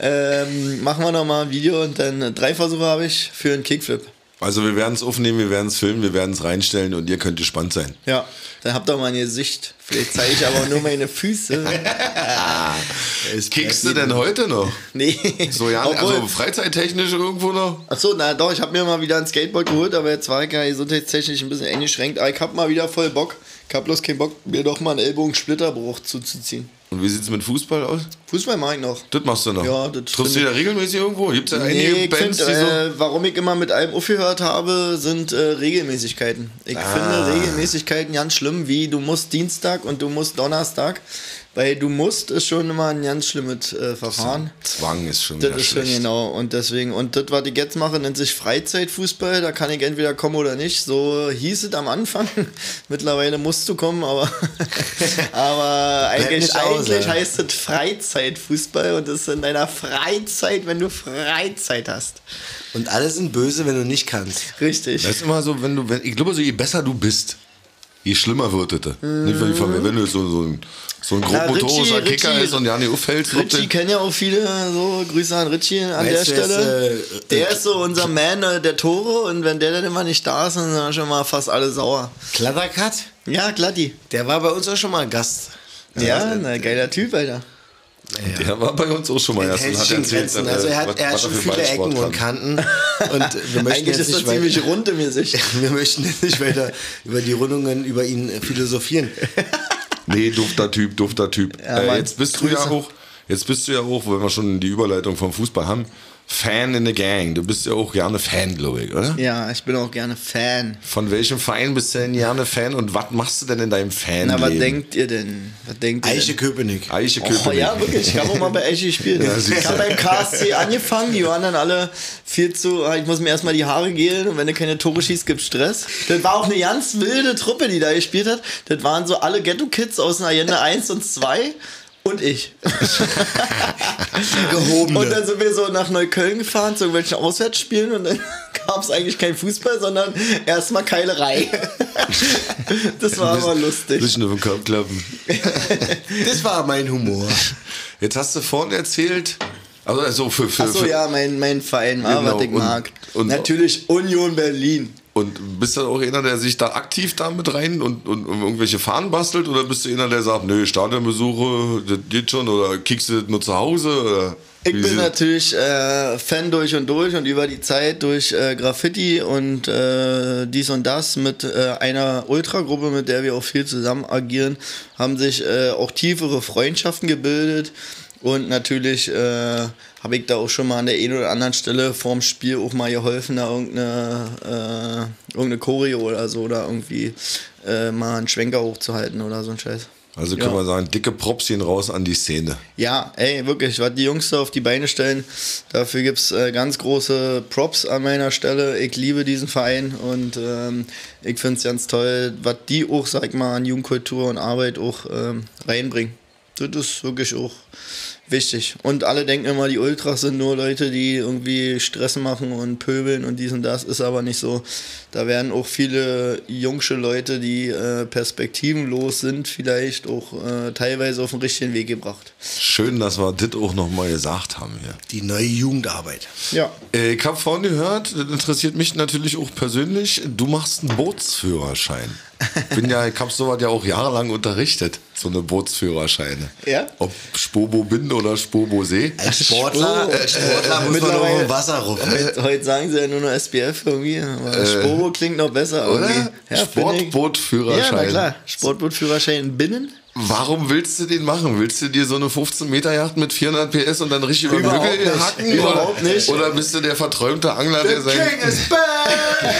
<laughs> ähm, machen wir nochmal ein Video und dann drei Versuche habe ich für einen Kickflip. Also wir werden es aufnehmen, wir werden es filmen, wir werden es reinstellen und ihr könnt gespannt sein. Ja, dann habt ihr mal ein Gesicht. Vielleicht zeige ich aber nur meine Füße. <laughs> Kickst du denn heute noch? Nee. So ja, Obwohl- also freizeittechnisch irgendwo noch? Achso, na doch, ich habe mir mal wieder ein Skateboard geholt, aber jetzt war ich ja gesundheitstechnisch ein bisschen eingeschränkt. Aber ich hab mal wieder voll Bock. Ich hab bloß keinen Bock, mir doch mal einen Ellbogensplitterbruch zuzuziehen. Und wie sieht's mit Fußball aus? Fußball mache ich noch. Das machst du noch. Ja, das Triffst du da regelmäßig irgendwo? Gibt's ja einige Nee, ich Bands, find, die so. äh, warum ich immer mit allem aufgehört habe, sind äh, Regelmäßigkeiten. Ich Ah. finde Regelmäßigkeiten ganz schlimm, wie du musst Dienstag und du musst Donnerstag, weil du musst ist schon immer ein ganz schlimmes äh, Verfahren. Zwang ist schon Das ist schon schlecht. genau. Und deswegen, und das, was ich jetzt mache, nennt sich Freizeitfußball. Da kann ich entweder kommen oder nicht. So hieß es am Anfang. <laughs> Mittlerweile musst du kommen, aber, <laughs> aber eigentlich, eigentlich heißt es Freizeitfußball und das ist in deiner Freizeit, wenn du Freizeit hast. Und alle sind böse, wenn du nicht kannst. Richtig. Das ist immer so, wenn du, wenn, ich glaube, so je besser du bist, je schlimmer wird es. Nicht, wenn, ich- wenn du so, so ein, so ein grobmotorischer Richie- Kicker ist und ja nicht auffällst, wird Richie das- kennen ja auch viele, so Grüße an Richie an Meinst der er ist, Stelle. äh, der äh, ist so unser Man äh, der Tore und wenn der dann immer nicht da ist, dann sind schon mal fast alle sauer. Kladderkat, Ja, Glatti. der war bei uns auch schon mal Gast. Ja, ein geiler Typ, Alter. Der war bei uns auch schon mal erst und hat sich in erzählt, Grenzen. Also er hat, er hat schon viele Ecken und. Kanten. <laughs> Und wir möchten Eigentlich jetzt ist nicht weiter, ziemlich rund im Gesicht. <laughs> wir möchten jetzt nicht weiter über die Rundungen über ihn philosophieren. <laughs> Nee, dufter Typ, dufter Typ. Ja, äh, jetzt bist du ja auch, jetzt bist du ja auch, wenn wir schon die Überleitung vom Fußball haben, Fan in the Gang. Du bist ja auch gerne Fan, glaube ich, oder? Ja, ich bin auch gerne Fan. Von welchem Verein bist du denn gerne Fan und was machst du denn in deinem Fan? Na, was denkt ihr denn? Was denkt ihr Eiche denn? Köpenick. Eiche Oh Köpenick. ja, wirklich. Ich habe auch mal bei Eiche gespielt. siehst ich habe beim KSC angefangen, die waren dann alle viel zu. Ich muss mir erstmal die Haare gelen und wenn du keine Tore schießt, gibt Stress. Das war auch eine ganz wilde Truppe, die da gespielt hat. Das waren so alle Ghetto-Kids aus einer Agenda 1 und 2 und ich. <laughs> Gehobene. Und dann sind wir so nach Neukölln gefahren zu irgendwelchen Auswärtsspielen und dann <laughs> gab es eigentlich kein Fußball, sondern erstmal Keilerei. <laughs> Das war aber lustig. Sich nur vom Kopf klappen. das war mein Humor. Jetzt hast du vorhin erzählt, also, also für, für, Achso, für ja, mein, mein Verein, Genau, was ich und- mag. und- Natürlich Union Berlin. Und bist du auch einer, der sich da aktiv da mit rein und, und, und irgendwelche Fahnen bastelt? Oder bist du einer, der sagt, nö, Stadionbesuche, das geht schon? Oder kickst du das nur zu Hause? Oder Ich bin sie- natürlich äh, Fan durch und durch und über die Zeit durch äh, Graffiti und äh, dies und das mit äh, einer Ultragruppe, mit der wir auch viel zusammen agieren, haben sich äh, auch tiefere Freundschaften gebildet. Und natürlich äh, habe ich da auch schon mal an der einen oder anderen Stelle vorm Spiel auch mal geholfen, da irgendeine, äh, irgendeine Choreo oder so oder irgendwie äh, mal einen Schwenker hochzuhalten oder so ein Scheiß. Also können Ja. wir sagen, dicke Props gehen raus an die Szene. Ja, ey, wirklich, was die Jungs da auf die Beine stellen, dafür gibt es äh, ganz große Props an meiner Stelle. Ich liebe diesen Verein und ähm, ich finde es ganz toll, was die auch, sag ich mal, an Jugendkultur und Arbeit auch ähm, reinbringen. Das ist wirklich auch wichtig. Und alle denken immer, die Ultras sind nur Leute, die irgendwie Stress machen und pöbeln und dies und das. Ist aber nicht so. Da werden auch viele jungsche Leute, die äh, perspektivenlos sind, vielleicht auch äh, teilweise auf den richtigen Weg gebracht. Schön, dass wir das auch nochmal gesagt haben hier. Die neue Jugendarbeit. Ja. Äh, Ich habe vorhin gehört, das interessiert mich natürlich auch persönlich, du machst einen Bootsführerschein. <laughs> Bin ja, ich habe sowas ja auch jahrelang unterrichtet, so eine Bootsführerscheine. Ja? Ob Spobo bin oder Spobo See. Als Sportler, als Sportler muss man auf dem Wasser rufen. Heute, heute sagen sie ja nur noch SPF irgendwie, aber Spobo klingt noch besser. oder? Ja, Sportbootführerschein. Ja, na klar. Sportbootführerschein binnen. Warum willst du den machen? Willst du dir so eine 15 Meter Yacht mit 400 PS und dann richtig über den Überhaupt Hügel nicht. hacken? Überhaupt oder, nicht. Oder bist du der verträumte Angler, der sein... is back! <laughs>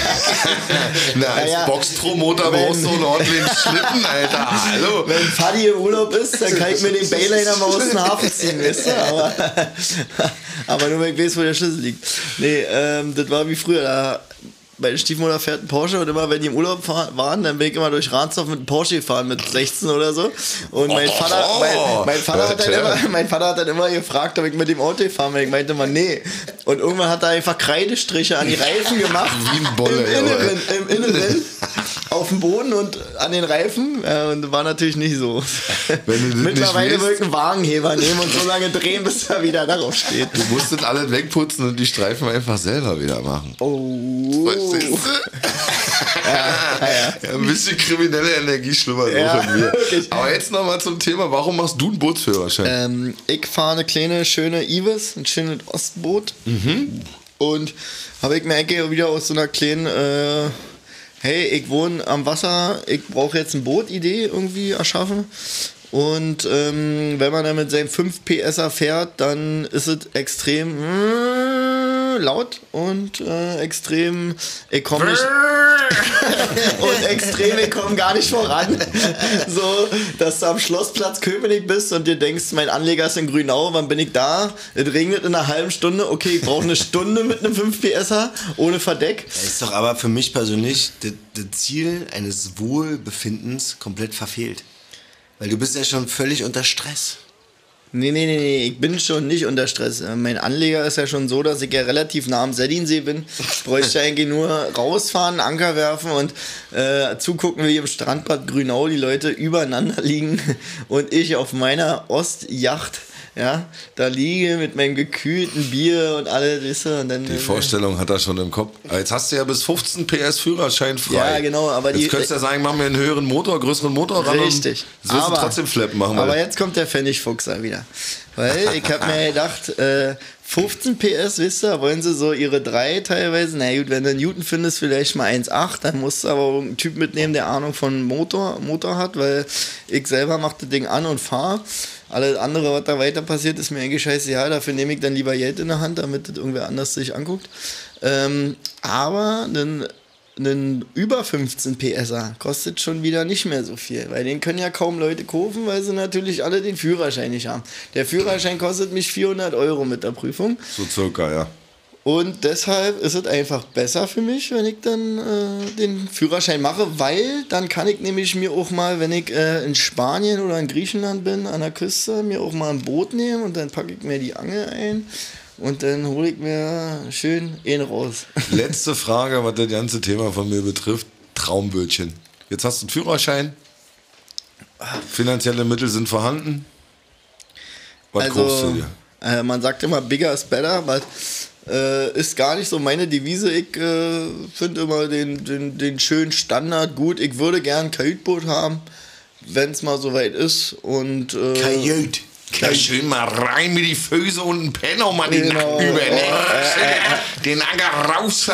Na, als Naja, Boxpromoter wenn- brauchst du einen ordentlichen Schlitten, Alter. Hallo. Wenn Paddy im Urlaub ist, dann kann ich mir den Bayliner mal aus dem Hafen ziehen, weißt du? Aber, <laughs> aber nur, wenn ich weiß, wo der Schlüssel liegt. Nee, ähm, das war wie früher. Da, meine Stiefmutter fährt einen Porsche und immer, wenn die im Urlaub fahr- waren, dann bin ich immer durch Ransdorf mit einem Porsche gefahren mit 16 oder so. Und mein Vater, mein, mein, Vater hat dann immer, mein Vater hat dann immer gefragt, ob ich mit dem Auto gefahren bin. Ich meinte immer, nee. Und irgendwann hat er einfach Kreidestriche an die Reifen gemacht. Wie ein Bolle, Im Inneren, im Inneren. <laughs> Auf dem Boden und an den Reifen. Und war natürlich nicht so. Mittlerweile würde ich einen Wagenheber nehmen und so lange drehen, bis er wieder darauf steht. Du musst das alles wegputzen und die Streifen einfach selber wieder machen. Oh. Du? ja, ein bisschen kriminelle Energie schlummert Ja, auch in mir. <laughs> Aber jetzt nochmal zum Thema, warum machst du einen Bootsführerschein? Ähm, ich fahre eine kleine, schöne Ives, ein schönes Ostboot. Und habe ich mir eigentlich wieder aus so einer kleinen, äh, hey, ich wohne am Wasser, ich brauche jetzt ein Boot-Idee irgendwie erschaffen. Und ähm, wenn man dann mit seinem 5 PSer fährt, dann ist es extrem äh, laut und äh, extrem, ich komme nicht, und extrem, ich komme gar nicht voran. <laughs> So, dass du am Schlossplatz Köpenick bist und dir denkst, mein Anleger ist in Grünau, wann bin ich da? Es regnet in einer halben Stunde, okay, ich brauche eine Stunde mit einem 5 PSer ohne Verdeck. Das ist doch aber für mich persönlich das, das Ziel eines Wohlbefindens komplett verfehlt. Weil du bist ja schon völlig unter Stress. Nee, nee, nee, nee, ich bin schon nicht unter Stress. Äh, Mein Anleger ist ja schon so, dass ich ja relativ nah am Seddinsee bin. Ich bräuchte <laughs> eigentlich nur rausfahren, Anker werfen und äh, zugucken, wie im Strandbad Grünau die Leute übereinander liegen <laughs> und ich auf meiner Ostjacht, ja, da liege mit meinem gekühlten Bier und alles, weißt du, und dann... die Vorstellung hat er schon im Kopf. Aber Jetzt hast du ja bis 15 PS Führerschein frei. Ja, genau, aber die- Jetzt könntest du ja sagen, mach mir einen höheren Motor, größeren Motor ran. Richtig. Und willst du trotzdem Flappen machen. Aber jetzt kommt der Pfennigfuchser wieder. Weil ich habe mir gedacht, äh, 15 PS, wisst ihr, wollen sie so ihre drei teilweise. Na gut, wenn du Newton findest, vielleicht mal 1,8, dann musst du aber irgendeinen Typ mitnehmen, der Ahnung von Motor, Motor hat, weil ich selber mach das Ding an und fahre. Alles andere, was da weiter passiert, ist mir eigentlich scheißegal. Dafür nehme ich dann lieber Geld in der Hand, damit das irgendwer anders sich anguckt. Ähm, aber einen, einen über 15 PSer kostet schon wieder nicht mehr so viel, weil den können ja kaum Leute kaufen, weil sie natürlich alle den Führerschein nicht haben. Der Führerschein kostet mich 400 Euro mit der Prüfung. So circa, ja. Und deshalb ist es einfach besser für mich, wenn ich dann äh, den Führerschein mache, weil dann kann ich nämlich mir auch mal, wenn ich äh, in Spanien oder in Griechenland bin, an der Küste, mir auch mal ein Boot nehmen und dann packe ich mir die Angel ein und dann hole ich mir schön ihn raus. <laughs> Letzte Frage, was das ganze Thema von mir betrifft. Traumbötchen. Jetzt hast du einen Führerschein. Finanzielle Mittel sind vorhanden. Was kaufst du dir? äh, man sagt immer, bigger is better, aber äh, ist gar nicht so meine Devise. Ich äh, finde immer den, den, den schönen Standard gut. Ich würde gern ein Kajütboot haben, wenn es mal soweit ist. Und, äh, Kajüt. Ja, schön mal rein mit die Füße und ein Penner mal die Genau. Nacken über. Ne? Oh, Den Acker raus.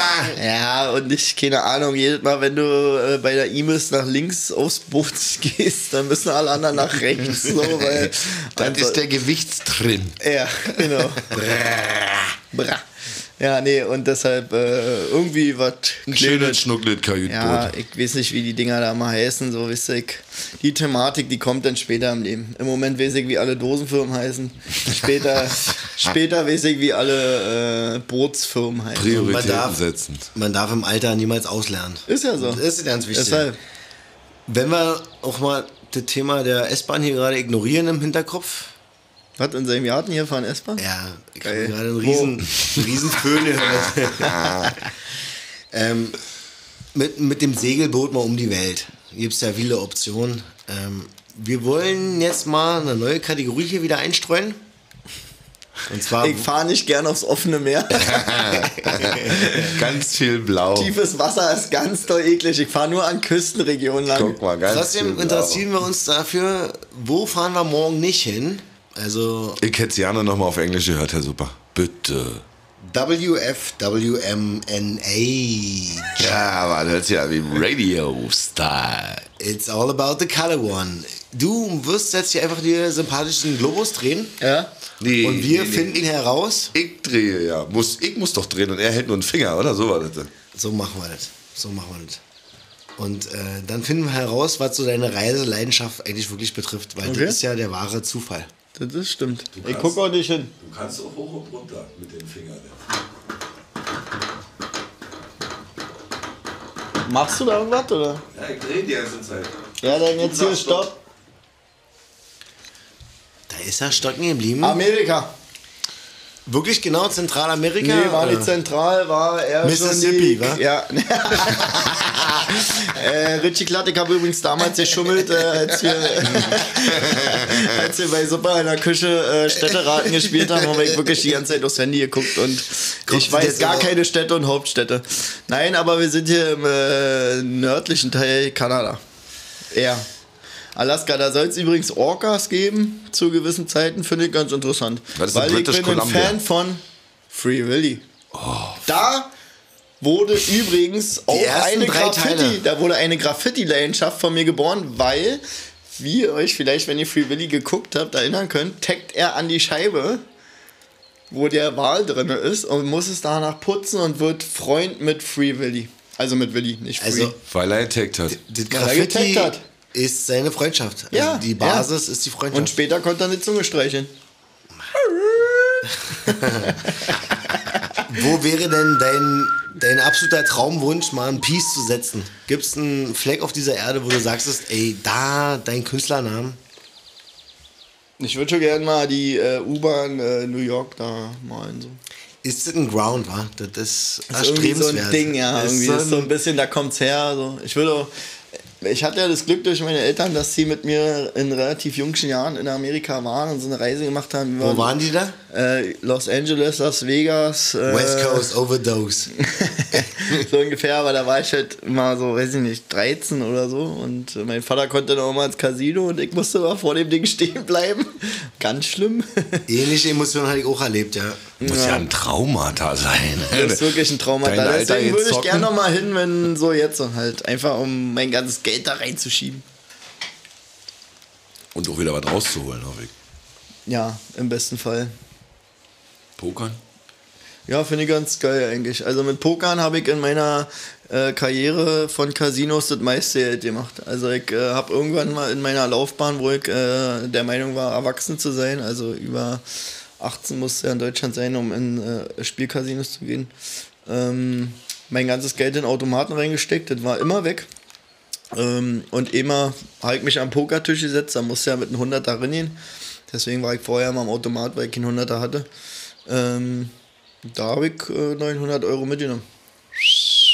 Ja, und nicht, keine Ahnung, jedes Mal, wenn du äh, bei der Imis nach links aufs Boot <laughs> gehst, dann müssen alle anderen nach rechts. So, weil <laughs> Das ist der Gewichtstrim. Ja, genau. <laughs> Bra. Ja, nee, und deshalb äh, irgendwie was Ein schönes Schnucklet-Kajütboot. Ja, ich weiß nicht, wie die Dinger da mal heißen, so wisst ihr. Ich, die Thematik, die kommt dann später im Leben. Im Moment weiß ich, wie alle Dosenfirmen heißen. Später, <laughs> später weiß ich, wie alle äh, Bootsfirmen heißen. Man Prioritäten darf- setzen. Man darf im Alter niemals auslernen. Ist ja so. Das ist ganz wichtig. Deshalb. Wenn wir auch mal das Thema der S-Bahn hier gerade ignorieren im Hinterkopf. Was, in seinem Garten hier fahren S-Bahn? Ja, ich habe gerade einen riesen, Föhn <laughs> gehört. <laughs> ähm, mit, mit dem Segelboot mal um die Welt. Gibt es ja viele Optionen. Ähm, wir wollen jetzt mal eine neue Kategorie hier wieder einstreuen. Und zwar Ich fahre nicht gern aufs offene Meer. <laughs> Ganz viel Blau. Tiefes Wasser ist ganz doll eklig. Ich fahre nur an Küstenregionen lang. Guck mal, ganz Trotzdem interessieren wir uns dafür, wo fahren wir morgen nicht hin? Also Ich hätte es gerne nochmal auf Englisch gehört, Herr Super. Bitte. WFWMNA. Ja, aber das ist ja wie Radio-Style. It's all about the color one. Du wirst jetzt hier einfach die sympathischen Globus drehen. Ja? Nee, Und wir nee, nee. finden heraus. Ich drehe, ja. Muss, ich muss doch drehen und er hält nur einen Finger, oder? So war das. So machen wir das. So machen wir das. Und äh, dann finden wir heraus, was so deine Reiseleidenschaft eigentlich wirklich betrifft. Weil Okay. das ist ja der wahre Zufall. Das ist stimmt. Ich kannst- gucke auch nicht hin. Du kannst auch hoch und runter mit den Fingern. Machst du da irgendwas, oder? Ja, ich drehe die ganze Zeit. Ja, dann jetzt hier Stopp. Da ist er stocken geblieben. Amerika. Wirklich genau Zentralamerika? Nee, war nicht Oder? zentral, war eher Mississippi, die, wa? Ja. <laughs> äh, Richie Klatt, ich habe übrigens damals geschummelt, äh, als, wir, <laughs> als wir bei Super in der Küche äh, Städteraten gespielt haben, haben wir wirklich die ganze Zeit aufs Handy geguckt und Kommt ich weiß gar aber- keine Städte und Hauptstädte. Nein, aber wir sind hier im äh, nördlichen Teil Kanada. Ja. Alaska, da soll es übrigens Orcas geben zu gewissen Zeiten, finde ich ganz interessant. Weil ich bin ein Columbia? Fan von Free Willy. Da wurde übrigens auch eine Graffiti, da wurde eine Graffiti-Leidenschaft von mir geboren, weil, wie ihr euch vielleicht, wenn ihr Free Willy geguckt habt, erinnern könnt, taggt er an die Scheibe, wo der Wal drin ist und muss es danach putzen und wird Freund mit Free Willy. Also mit Willy, nicht Free. Also, Weil er attackt hat. das Weil er Graffiti getaggt hat. Ist seine Freundschaft. Also Ja, die Basis ist die Freundschaft. und später konnte er eine Zunge streicheln. <laughs> Wo wäre denn dein, dein absoluter Traumwunsch, mal ein Piece zu setzen? Gibt es einen Fleck auf dieser Erde, wo du sagst, ey, da dein Künstlernamen? Ich würde schon gerne mal die äh, U-Bahn äh, New York da malen. So. Ist das ein Ground, wa? Das ist, Das ist irgendwie so ein erstrebenswert. Ding, ja. Ist Irgendwie so ist so ein- ein bisschen, da kommt's her. So. Ich würde auch, ich hatte ja das Glück durch meine Eltern, dass sie mit mir in relativ jungen Jahren in Amerika waren und so eine Reise gemacht haben. Wo waren die da? Äh, Los Angeles, Las Vegas. Äh, West Coast Overdose. <laughs> so ungefähr, aber da war ich halt mal so, weiß ich nicht, 13 oder so. Und äh, mein Vater konnte noch mal ins Casino und ich musste mal vor dem Ding stehen bleiben. <laughs> Ganz schlimm. <laughs> Ähnliche Emotionen hatte ich auch erlebt, ja. Muss ja, ein Traumata sein. Das ist wirklich ein Trauma. Dein Alter Deswegen würde ich zocken? gerne noch mal hin, wenn so jetzt halt. Einfach um mein ganzes Geld da reinzuschieben. Und auch wieder was rauszuholen, hoffe ich. Ja, im besten Fall. Pokern? Ja, finde ich ganz geil eigentlich. Also mit Pokern habe ich in meiner äh, Karriere von Casinos das meiste Geld gemacht. Also ich äh, habe irgendwann mal in meiner Laufbahn, wo ich äh, der Meinung war, erwachsen zu sein, also über 18 musste ja in Deutschland sein, um in äh, Spielcasinos zu gehen, ähm, mein ganzes Geld in Automaten reingesteckt. Das war immer weg. Ähm, und immer habe ich mich am Pokertisch gesetzt, da musste ja mit einem 100er reingehen. Deswegen war ich vorher mal am Automat, weil ich keinen 100er hatte. Ähm, da habe ich äh, 900 Euro mitgenommen.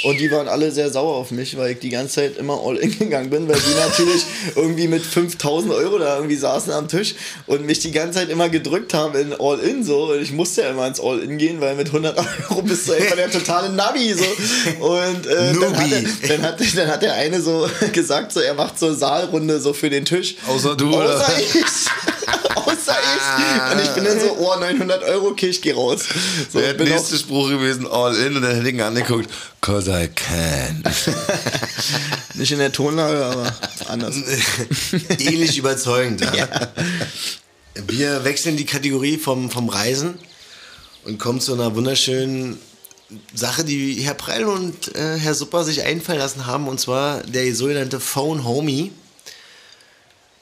Und die waren alle sehr sauer auf mich, weil ich die ganze Zeit immer all in gegangen bin, weil die natürlich irgendwie mit 5000 Euro da irgendwie saßen am Tisch und mich die ganze Zeit immer gedrückt haben in all in so. Und ich musste ja immer ins all in gehen, weil mit 100 Euro bist du einfach der totale Navi so. Und äh, dann, hat Nubi. er, dann, hat, dann hat der eine so gesagt, so er macht so eine Saalrunde so für den Tisch. Außer du, oder? Außer ich. Außer ich. Und ich bin dann so, oh, 900 Euro, okay, ich geh raus. So, Der auch, nächste Spruch gewesen, all in, und dann hätte ich ihn angeguckt, cause I can. <laughs> nicht in der Tonlage, aber anders. <laughs> Ähnlich überzeugend. Ja. Wir wechseln die Kategorie vom, vom Reisen und kommen zu einer wunderschönen Sache, die Herr Preil und äh, Herr Supper sich einfallen lassen haben, und zwar der sogenannte Phone Homie.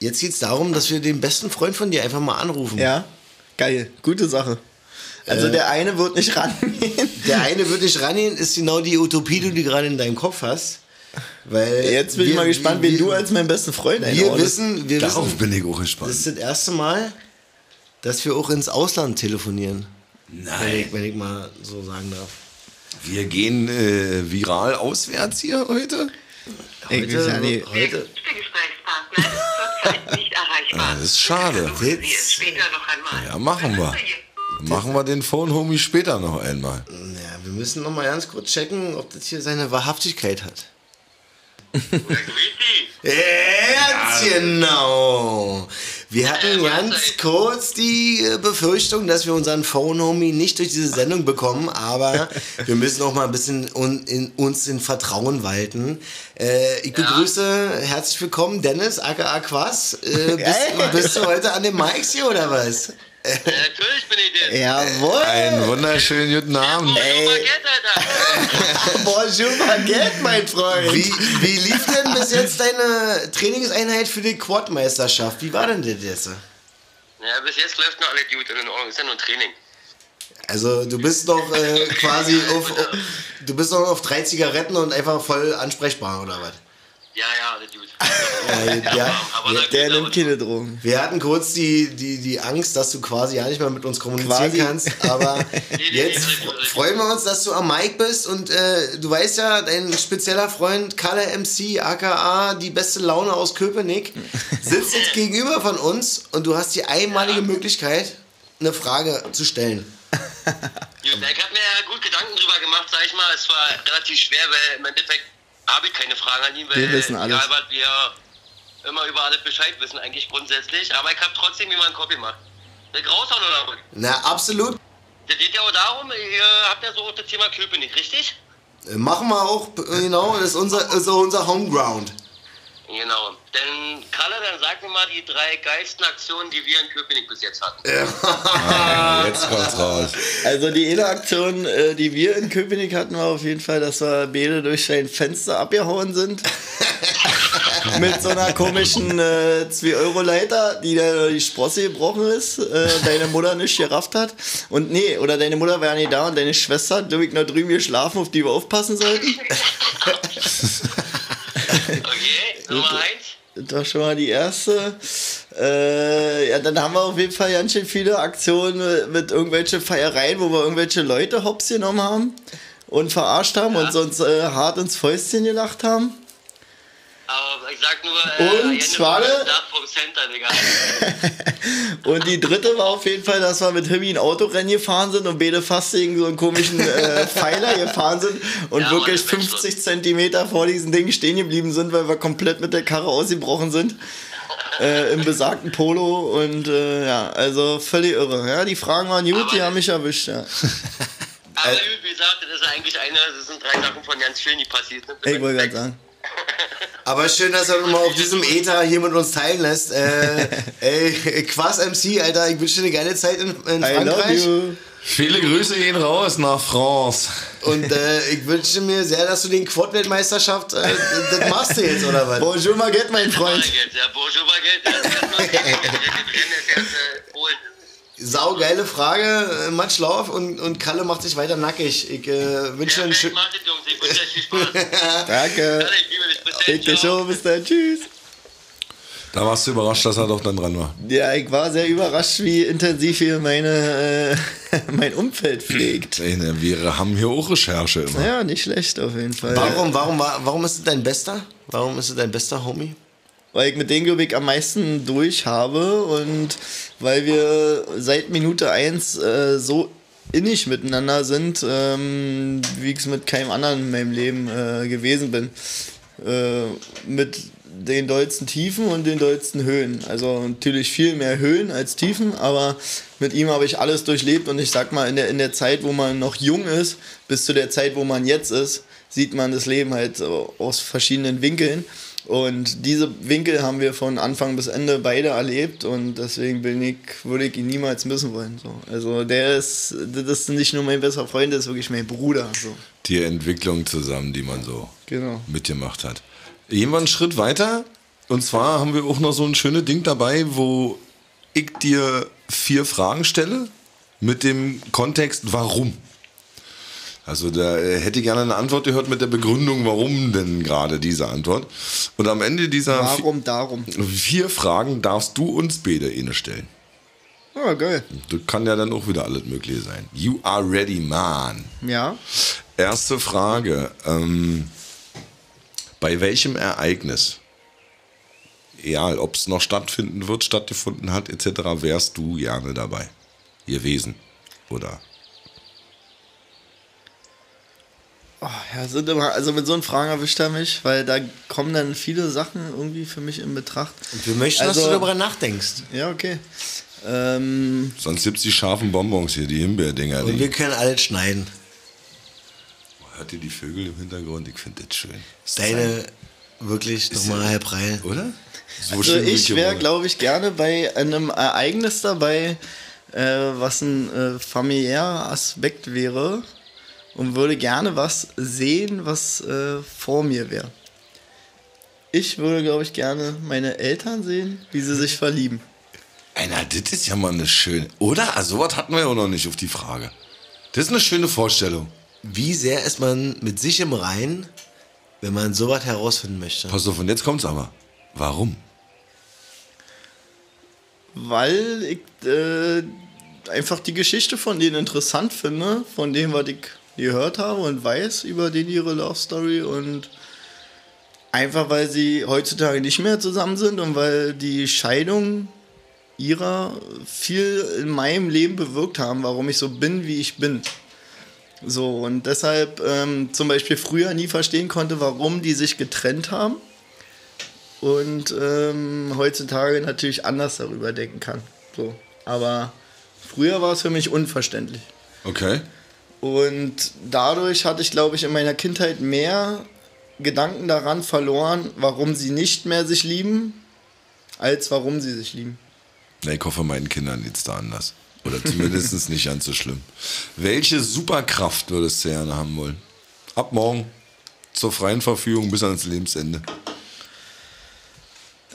Jetzt geht es darum, dass wir den besten Freund von dir einfach mal anrufen. Ja, geil, gute Sache. Also Äh, der eine wird nicht rangehen. <laughs> Der eine wird nicht rangehen, ist genau die Utopie, die du gerade in deinem Kopf hast. Weil Jetzt bin ich wir- mal gespannt, wen wir- du als mein besten Freund Wir einordnest. wissen, wir Darauf wissen, bin ich auch das gespannt. ist das erste Mal, dass wir auch ins Ausland telefonieren. Wenn Nein. ich, wenn ich mal so sagen darf. Wir gehen äh, viral auswärts hier heute. Ich ja nicht. heute Gesprächspartner ist zurzeit nicht erreichbar. Ah, das ist schade. Sie es später noch einmal. Ja, machen wir. Machen wir den Phone Homie später noch einmal. ja, wir müssen noch mal ganz kurz checken, ob das hier seine Wahrhaftigkeit hat. Ganz genau. Wir hatten ganz kurz die äh, Befürchtung, dass wir unseren Phone Homie nicht durch diese Sendung bekommen, aber <laughs> wir müssen auch mal ein bisschen un, in, uns in Vertrauen walten. Äh, ich begrüße, herzlich willkommen, Dennis, aka Quass. Äh, bist, <laughs> bist du heute an den Mics hier oder was? Natürlich bin ich der. Jawohl. Einen wunderschönen guten Abend. Ey. Alter. <laughs> Bonjour, Baguette, mein Freund. Wie, wie lief denn bis jetzt deine Trainingseinheit für die Quadmeisterschaft? Wie war denn das jetzt? Ja, bis jetzt läuft noch alles gut und in Ordnung. Ist ja nur ein Training. Also du bist doch äh, quasi <laughs> auf, du bist doch auf drei Zigaretten und einfach voll ansprechbar oder was? Ja, ja, alles gut. <laughs> Ja, ja, aber na gut, Der nimmt keine Drogen. Wir hatten kurz die, die, die Angst, dass du quasi ja nicht mehr mit uns kommunizieren Quasi. kannst, aber nee, <laughs> jetzt nee, nee, nee. freuen wir uns, dass du am Mic bist und äh, du weißt ja, dein spezieller Freund Kalle MC, aka die beste Laune aus Köpenick, <laughs> sitzt jetzt gegenüber von uns und du hast die einmalige Möglichkeit, eine Frage zu stellen. Gut, ich habe mir ja gut Gedanken drüber gemacht, sag ich mal. Es war relativ schwer, weil im Endeffekt habe ich keine Fragen an ihn, weil Wir wissen alles. egal was wir immer über alles Bescheid wissen, eigentlich grundsätzlich. Aber ich habe trotzdem jemanden einen Kopf gemacht. Ich raushauen oder was? Na, absolut. Das geht ja auch darum, ihr habt ja so auch das Thema Köpenick, richtig? Äh, Machen wir auch, äh, genau, das ist unser, ist unser Homeground. Genau. Denn Kalle, dann sag mir mal die drei geilsten Aktionen, die wir in Köpenick bis jetzt hatten. Jetzt kommt's raus. Also die eine Aktion, äh, die wir in Köpenick hatten, war auf jeden Fall, dass wir beide durch sein Fenster abgehauen sind. <laughs> Mit so einer komischen äh, 2-Euro-Leiter, die da die Sprosse gebrochen ist, äh, deine Mutter nicht gerafft hat. Und nee, oder deine Mutter war ja nicht da und deine Schwester hat, glaube ich, noch drüben geschlafen, auf die wir aufpassen sollten. <laughs> Nummer eins. Das war schon mal die erste. Äh, ja, dann haben wir auf jeden Fall ganz schön viele Aktionen mit irgendwelchen Feiereien, wo wir irgendwelche Leute hops genommen haben und verarscht haben und uns äh, hart ins Fäustchen gelacht haben. Aber Ich sag nur, äh, Und? Nach vom Center, Digga. <laughs> Und die dritte war auf jeden Fall, dass wir mit Himmi ein Autorennen gefahren sind und beide fast gegen so einen komischen äh, <laughs> Pfeiler gefahren sind und Ja, wirklich Mann, das ist 50 Zentimeter vor diesen Ding stehen geblieben sind, weil wir komplett mit der Karre ausgebrochen sind. <laughs> Äh, Im besagten Polo und äh, ja, also völlig irre. Ja, die Fragen waren gut, die haben mich erwischt. Ja. Aber wie gesagt, das ist eigentlich eine, das sind drei Sachen von ganz vielen, die passiert sind. Ich wollte gerade sagen. Aber schön, dass er nochmal auf diesem Ether hier mit uns teilen lässt. Äh, <laughs> ey, Quas MC, Alter, ich wünsche dir eine geile Zeit in, in I love Frankreich. you. Viele Grüße gehen raus nach France. Und äh, ich wünsche mir sehr, dass du den Quad-Weltmeisterschaft, äh, das machst du jetzt, oder was? Bonjour, Maguette, mein Freund. Baguette, ja, Bonjour Baguette. <laughs> Sau geile Frage, äh, Much Love und, und Kalle macht sich weiter nackig. Ich äh, wünsche dir einen schönen... es, <laughs> Jungs. Ich wünsche euch viel Spaß. Danke. Ja, ich liebe dich. Schon, bis dann. Tschüss. Da warst du überrascht, dass er doch dann dran war. Ja, ich war sehr überrascht, wie intensiv hier meine, äh, <laughs> mein Umfeld pflegt. Ne, Wir haben hier auch Recherche immer. Ja, nicht schlecht auf jeden Fall. Warum, warum, war- warum ist es dein bester? Warum ist es dein bester Homie? Weil ich mit denen, glaube ich, am meisten durch habe und weil wir seit Minute 1 äh, so innig miteinander sind, ähm, wie ich es mit keinem anderen in meinem Leben äh, gewesen bin. Äh, mit den dollsten Tiefen und den dollsten Höhen. Also natürlich viel mehr Höhen als Tiefen, aber mit ihm habe ich alles durchlebt und ich sag mal, in der, in der Zeit, wo man noch jung ist, bis zu der Zeit, wo man jetzt ist, sieht man das Leben halt aus verschiedenen Winkeln. Und diese Winkel haben wir von Anfang bis Ende beide erlebt und deswegen bin ich, würde ich ihn niemals missen wollen. So. Also der ist, das ist nicht nur mein bester Freund, das ist wirklich mein Bruder. So. Die Entwicklung zusammen, die man so Genau. mitgemacht hat. Wir einen Schritt weiter. Und zwar haben wir auch noch so ein schönes Ding dabei, wo ich dir vier Fragen stelle mit dem Kontext warum. Also da äh, hätte ich gerne eine Antwort gehört mit der Begründung, warum denn gerade diese Antwort. Und am Ende dieser Warum darum? vier Fragen darfst du uns beide eine stellen. Ja, geil. Das kann ja dann auch wieder alles Mögliche sein. You are ready, man. Ja. Erste Frage. Ähm, bei welchem Ereignis, egal ob es noch stattfinden wird, stattgefunden hat, etc., wärst du gerne dabei gewesen? Oder? Oh, ja, sind immer, also mit so einen Fragen erwischt er mich, weil da kommen dann viele Sachen irgendwie für mich in Betracht. Wir möchten, dass Also- du darüber nachdenkst. Ja, okay. Ähm, Sonst gibt es die scharfen Bonbons hier, die Himbeerdinger. Und Die, wir können alles schneiden. hört ihr die Vögel im Hintergrund? Ich finde das schön. Deine, wirklich, nochmal, Herr Preil. Oder? So also ich wäre, glaube ich, gerne bei einem Ereignis dabei, äh, was ein äh, familiärer Aspekt wäre und würde gerne was sehen, was äh, vor mir wäre. Ich würde, glaube ich, gerne meine Eltern sehen, wie sie sich verlieben. Ey, na, das ist ja mal eine schöne. Oder? Also, sowas hatten wir ja auch noch nicht auf die Frage. Das ist eine schöne Vorstellung. Wie sehr ist man mit sich im Reinen, wenn man sowas herausfinden möchte? Pass auf, und jetzt kommt's aber. Warum? weil ich äh, einfach die Geschichte von denen interessant finde, von dem, was ich gehört habe und weiß über den ihre Love Story und einfach weil sie heutzutage nicht mehr zusammen sind und weil die Scheidung ihrer viel in meinem Leben bewirkt haben, warum ich so bin, wie ich bin. So, und deshalb ähm, zum Beispiel früher nie verstehen konnte, warum die sich getrennt haben und ähm, heutzutage natürlich anders darüber denken kann. So. Aber früher war es für mich unverständlich. Okay. Und dadurch hatte ich, glaube ich, in meiner Kindheit mehr Gedanken daran verloren, warum sie nicht mehr sich lieben, als warum sie sich lieben. Na, ich hoffe, meinen Kindern geht's da anders. Oder zumindest <laughs> nicht ganz so schlimm. Welche Superkraft würdest du gerne haben wollen? Ab morgen zur freien Verfügung bis ans Lebensende.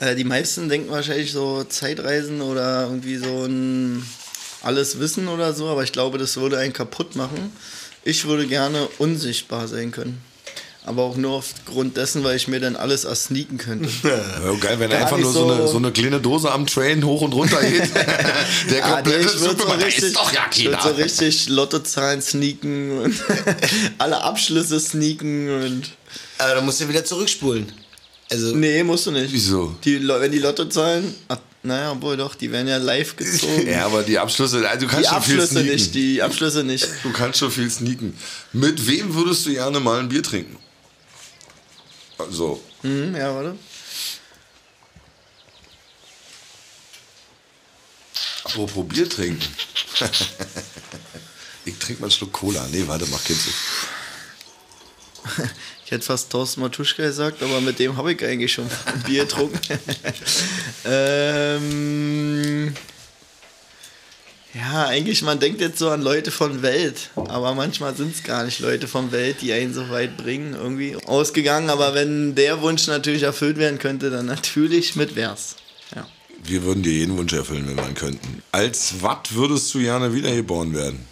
Äh, die meisten denken wahrscheinlich so Zeitreisen oder irgendwie so ein alles Wissen oder so, aber ich glaube, das würde einen kaputt machen. Ich würde gerne unsichtbar sein können. Aber auch nur aufgrund dessen, weil ich mir dann alles ersneaken könnte. <laughs> Ja, geil, wenn Gar einfach nur so, so- eine, so eine kleine Dose am Train hoch und runter <laughs> geht. Der Ah, komplette ich würde so richtig, ist doch ja ich keiner. so richtig Lottozahlen sneaken und <laughs> alle Abschlüsse sneaken und Aber dann musst du wieder zurückspulen. Also, Nee, musst du nicht. Wieso? Die, wenn die Lottozahlen, ach, naja, obwohl doch, die werden ja live <laughs> gezogen. Ja, aber die Abschlüsse, also du kannst die schon viel Abschlüsse sneaken. nicht, die Abschlüsse nicht. Du kannst schon viel sneaken. Mit wem würdest du gerne mal ein Bier trinken? Also, Hm, ja, warte. apropos Bier trinken. <laughs> ich trinke mal einen Schluck Cola. Nee, warte, mach keinen Sinn. <laughs> Hätte fast Thorsten Matuschka gesagt, aber mit dem habe ich eigentlich schon ein <laughs> Bier getrunken. <laughs> ähm, ja, eigentlich, man denkt jetzt so an Leute von Welt, aber manchmal sind es gar nicht Leute von Welt, die einen so weit bringen, irgendwie ausgegangen. Aber wenn der Wunsch natürlich erfüllt werden könnte, dann natürlich mit Vers. Ja. Wir würden dir jeden Wunsch erfüllen, wenn wir ihn könnten. Als was würdest du gerne wiedergeboren werden?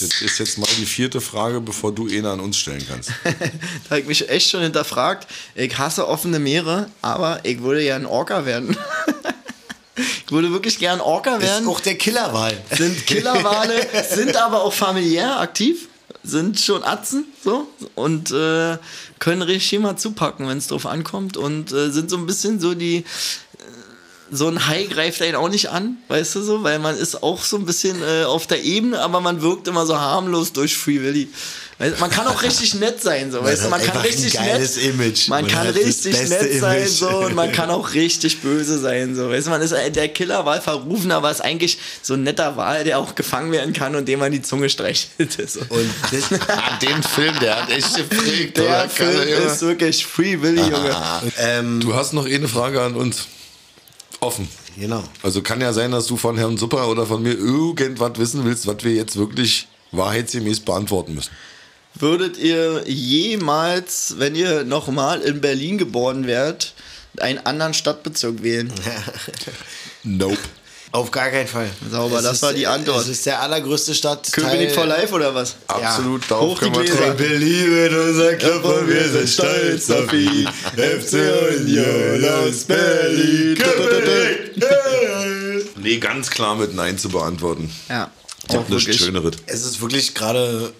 Das ist jetzt mal die vierte Frage, bevor du eine an uns stellen kannst. <laughs> da habe ich mich echt schon hinterfragt. Ich hasse offene Meere, aber ich würde ja ein Orca werden. <laughs> ich würde wirklich gern Orca ist werden. auch der Killerwahl. sind Killerwale, sind aber auch familiär aktiv, sind schon Atzen so und äh, können richtig mal zupacken, wenn es drauf ankommt und äh, sind so ein bisschen so die so ein Hai greift einen auch nicht an, weißt du so, weil man ist auch so ein bisschen äh, auf der Ebene, aber man wirkt immer so harmlos durch Free Willy. Weißt, man kann auch richtig nett sein, so, weißt du, man kann richtig geiles nett, Image. man, Man kann richtig nett sein, Image. so, und man kann auch richtig böse sein, so, weißt du, man ist der Killerwal verrufen, aber ist eigentlich so ein netter Wal, der auch gefangen werden kann und dem man die Zunge streichelt. <laughs> So. Und das, Ah, den Film, der hat echt geprägt. Der oder? Film ist wirklich Free Willy, Junge. ähm, Du hast noch eine Frage an uns. Offen. genau. Also kann ja sein, dass du von Herrn Supper oder von mir irgendwas wissen willst, was wir jetzt wirklich wahrheitsgemäß beantworten müssen. Würdet ihr jemals, wenn ihr nochmal in Berlin geboren wärt, einen anderen Stadtbezirk wählen? <laughs> Nope. Auf gar keinen Fall. Sauber, das war die Antwort. Es ist der allergrößte Stadt. Köpenick for Life oder was? Absolut, Ja. darauf Hoch die können wir Gläser. dran. Berlin unser Club und wir sind stolz auf ihn. <laughs> FC Union aus Berlin. Nee, ganz klar mit Nein zu beantworten. Ja, Ich auch hab nichts. Schöneres. Es ist wirklich gerade,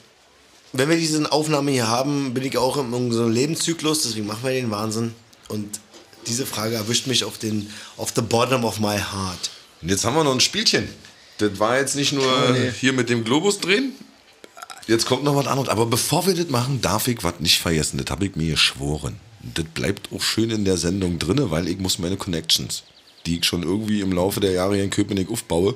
wenn wir diese Aufnahme hier haben, bin ich auch in so einem Lebenszyklus, deswegen machen wir den Wahnsinn. Und diese Frage erwischt mich auf den, auf the bottom of my heart. Und jetzt haben wir noch ein Spielchen. Das war jetzt nicht nur Oh, hier mit dem Globus drehen. Jetzt kommt noch was anderes. Aber bevor wir das machen, darf ich was nicht vergessen. Das habe ich mir geschworen. Das bleibt auch schön in der Sendung drin, weil ich muss meine Connections, die ich schon irgendwie im Laufe der Jahre hier in Köpenick aufbaue,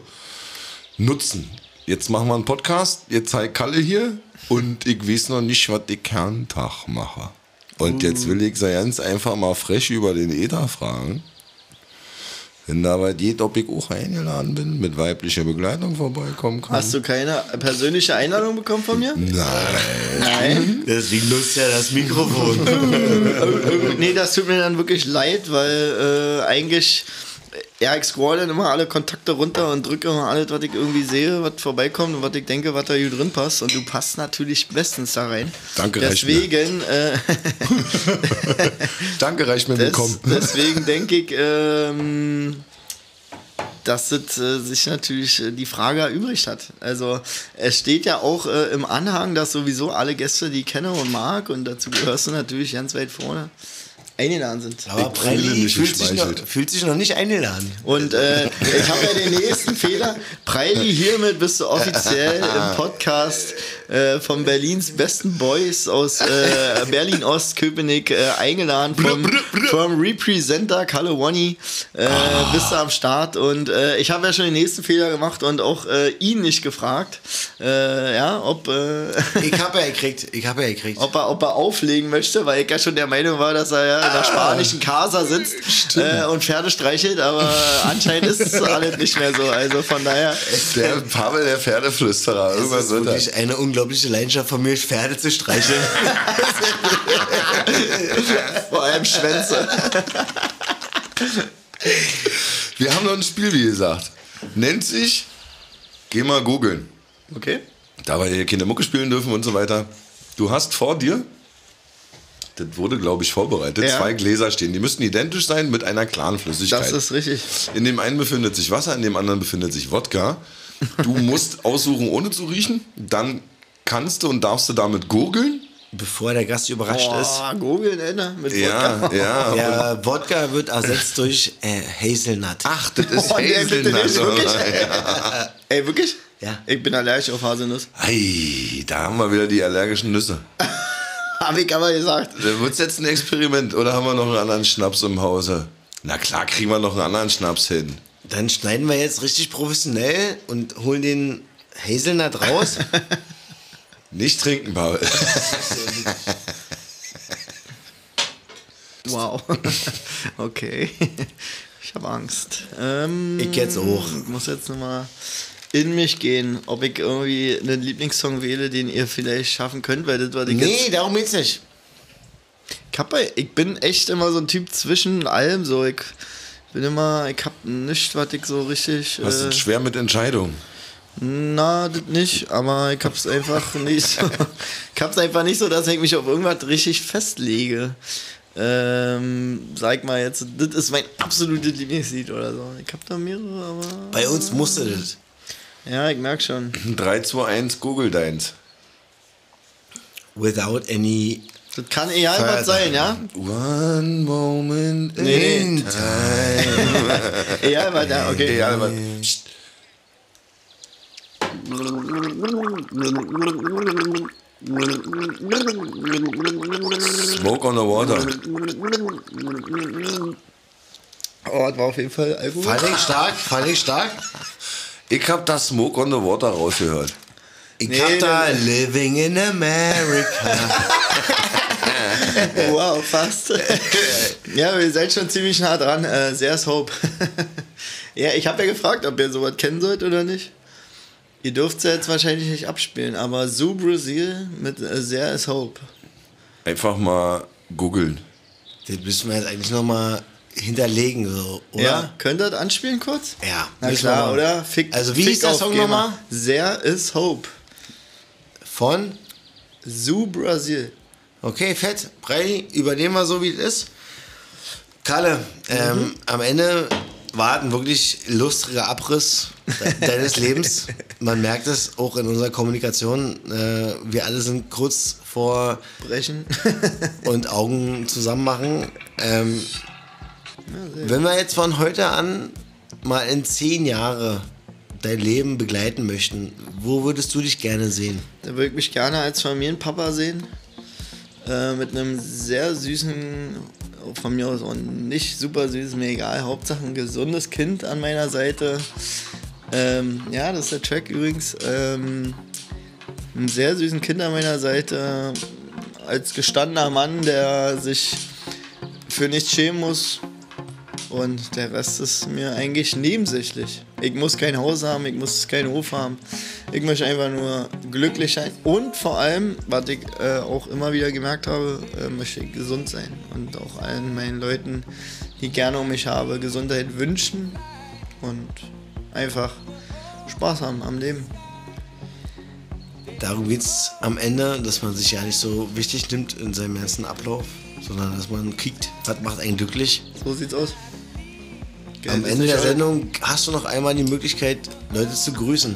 nutzen. Jetzt machen wir einen Podcast. Jetzt zeigt Kalle hier. Und ich weiß noch nicht, was ich Kerntag mache. Und jetzt will ich sie ganz einfach mal frech über den Ether fragen. Wenn da was geht, ob ich auch eingeladen bin, mit weiblicher Begleitung vorbeikommen kann. Hast du keine persönliche Einladung bekommen von mir? Nein. Nein. Deswegen nutzt er das Mikrofon. <laughs> nee, das tut mir dann wirklich leid, weil äh, eigentlich, ja, ich scroll dann immer alle Kontakte runter und drücke immer alles, was ich irgendwie sehe, was vorbeikommt und was ich denke, was da hier drin passt. Und du passt natürlich bestens da rein. Danke, reicht mir. Deswegen, äh, <laughs> Danke, reicht mir des, willkommen. <laughs> deswegen denke ich, ähm, dass es äh, sich natürlich äh, die Frage erübrigt hat. Also es steht ja auch äh, im Anhang, dass sowieso alle Gäste, die ich kenne und mag, und dazu gehörst du natürlich ganz weit vorne, eingeladen sind. Aber Preili fühlt sich, noch, fühlt sich noch nicht eingeladen. Und äh, ich habe ja den nächsten Fehler. Preili, hiermit bist du offiziell im Podcast äh, von Berlins besten Boys aus äh, Berlin-Ost, Köpenick äh, eingeladen vom, vom Representer Kalle Wonny. Äh, Bist du am Start. Und äh, ich habe ja schon den nächsten Fehler gemacht und auch äh, ihn nicht gefragt, äh, ja, ob, <laughs> Ich habe ja gekriegt. Ich habe ja gekriegt. ob, er, ob er auflegen möchte, weil ich ja schon der Meinung war, dass er ja in der spanischen Casa sitzt und Pferde streichelt, aber anscheinend ist es alles nicht mehr so. Also von daher, Der Pavel, der Pferdeflüsterer. Irgendwas ist wirklich eine unglaubliche Leidenschaft von mir, Pferde zu streicheln. <laughs> vor allem Schwänze. Wir haben noch ein Spiel, wie gesagt. Nennt sich, geh mal googeln. Okay. Da wir hier keine Mucke spielen dürfen und so weiter. Du hast vor dir, das wurde, glaube ich, vorbereitet, Ja. zwei Gläser stehen. Die müssten identisch sein mit einer klaren Flüssigkeit. Das ist richtig. In dem einen befindet sich Wasser, in dem anderen befindet sich Wodka. Du musst aussuchen, ohne zu riechen. Dann kannst du und darfst du damit gurgeln. bevor der Gast überrascht ist. Oh, googeln, Ende. Mit Ja, Wodka. ja. Der Wodka wird ersetzt durch äh, Hazelnut. Ach, das ist <laughs> Oh, Hazelnut. wirklich? <laughs> Ja. Ey, wirklich? Ja. Ich bin allergisch auf Haselnuss. Ei, da haben wir wieder die allergischen Nüsse. <laughs> Hab ich aber gesagt. Da wird's jetzt ein Experiment oder haben wir noch einen anderen Schnaps im Hause? Na klar, kriegen wir noch einen anderen Schnaps hin. Dann schneiden wir jetzt richtig professionell und holen den Hazelnut raus. Nicht trinken, Paul. <laughs> Wow. <laughs> okay. Ich habe Angst. Ähm, Ich jetzt auch. Ich muss jetzt nochmal in mich gehen, ob ich irgendwie einen Lieblingssong wähle, den ihr vielleicht schaffen könnt, weil das war die nee, darum geht's nicht. Ich, hab ich bin echt immer so ein Typ zwischen allem so. Ich bin immer, ich hab nichts, was ich so richtig. Was äh, ist schwer mit Entscheidungen? Na, das nicht, aber ich hab's einfach nicht so. <laughs> Ich hab's einfach nicht so, dass ich mich auf irgendwas richtig festlege. Ähm, sag mal jetzt, das ist mein absolutes Lieblingslied oder so. Ich hab da mehrere, aber. Bei uns musste das. Ja, ich merk schon. 3, 2, 1, Google deins. Without any. Das kann egal was sein, ja? One moment Nee. in time. <laughs> Egal was, ja, okay. Egal, was. Psst. Smoke on the water. Oh, das war auf jeden Fall Alkohol. Fand ich stark, fand ich stark. Ich hab das Smoke on the water rausgehört. Ich Nee, hab da nee. Living in America. <laughs> Wow, fast. ja, ihr seid schon ziemlich nah dran. Äh, There's <laughs> Hope. ja, ich habe ja gefragt, ob ihr sowas kennen sollt oder nicht. Ihr dürft es ja jetzt wahrscheinlich nicht abspielen, aber Zoo Brazil mit äh, There is Hope. Einfach mal googeln. das müssen wir jetzt eigentlich nochmal hinterlegen, so, oder? Ja, könnt ihr das anspielen kurz? Ja, Na klar, oder? Fick, Also, wie Fick hieß der Song nochmal? There is Hope. Von? Zoo Brazil. Okay, fett. Brei, übernehmen wir so, wie es ist. Kalle, ähm, am Ende war ein wirklich lustiger Abriss de deines Lebens. <laughs> Man merkt es auch in unserer Kommunikation. Äh, wir alle sind kurz vor Brechen. <laughs> und Augen zusammen machen. Ähm, wenn wir jetzt von heute an mal in zehn Jahre dein Leben begleiten möchten, wo würdest du dich gerne sehen? Da würde ich mich gerne als Familienpapa sehen. Äh, mit einem sehr süßen, von mir aus auch nicht super süß, mir egal, Hauptsache ein gesundes Kind an meiner Seite. Ähm, ja, das ist der Track übrigens. Ähm, einen sehr süßen Kind an meiner Seite. Als gestandener Mann, der sich für nichts schämen muss. Und der Rest ist mir eigentlich nebensächlich. Ich muss kein Haus haben, ich muss keinen Hof haben. Ich möchte einfach nur glücklich sein. Und vor allem, was ich äh, auch immer wieder gemerkt habe, äh, möchte ich gesund sein. Und auch allen meinen Leuten, die gerne um mich habe, Gesundheit wünschen. Und einfach Spaß haben am Leben. Darum geht es am Ende, dass man sich ja nicht so wichtig nimmt in seinem ganzen Ablauf, sondern dass man kriegt, was macht einen glücklich. So sieht's aus. Am Geld Ende der Sendung hast du noch einmal die Möglichkeit, Leute zu grüßen.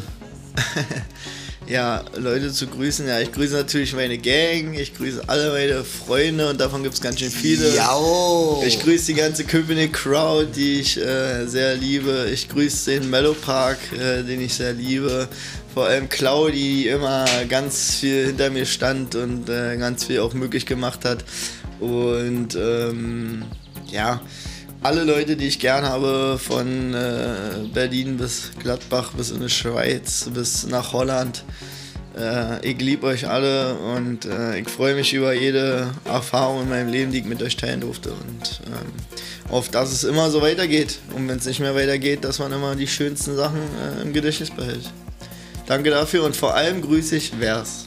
<laughs> ja, Leute zu grüßen. Ja, ich grüße natürlich meine Gang, ich grüße alle meine Freunde und davon gibt es ganz schön viele. Jau. Ich grüße die ganze Köpenick Crowd, die ich äh, sehr liebe. Ich grüße den Mellow Park, äh, den ich sehr liebe. Vor allem Claudi, die immer ganz viel hinter mir stand und äh, ganz viel auch möglich gemacht hat. Und ähm, ja, alle Leute, die ich gern habe, von äh, Berlin bis Gladbach, bis in die Schweiz, bis nach Holland. Äh, ich liebe euch alle und äh, ich freue mich über jede Erfahrung in meinem Leben, die ich mit euch teilen durfte. Und ähm, auf dass es immer so weitergeht. Und wenn es nicht mehr weitergeht, dass man immer die schönsten Sachen äh, im Gedächtnis behält. Danke dafür und vor allem grüße ich Vers.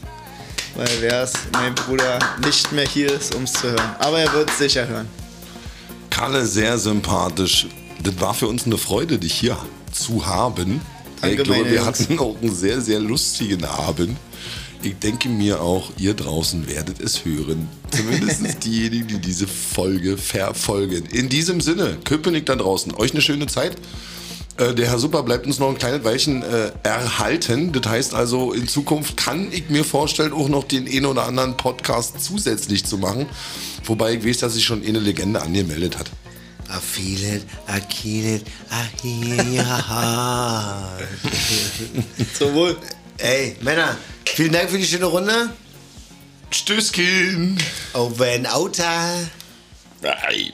Weil Vers, mein Bruder, nicht mehr hier ist, um es zu hören. Aber er wird es sicher hören. Kalle, sehr sympathisch. Das war für uns eine Freude, dich hier zu haben. Danke, ich glaube, wir Jungs. hatten <laughs> auch einen sehr, sehr lustigen Abend. Ich denke mir auch, ihr draußen werdet es hören. Zumindest <laughs> diejenigen, die diese Folge verfolgen. In diesem Sinne, Köpenick da draußen, euch eine schöne Zeit. Äh, der Herr Super bleibt uns noch ein kleines Weilchen äh, erhalten. Das heißt also, in Zukunft kann ich mir vorstellen, auch noch den einen oder anderen Podcast zusätzlich zu machen. Wobei ich weiß, dass sich schon eine Legende angemeldet hat. I feel it, I kill it, I hear. Zum Wohl. Ey, Männer, vielen Dank für die schöne Runde. Stößchen! Over and outer. Nein.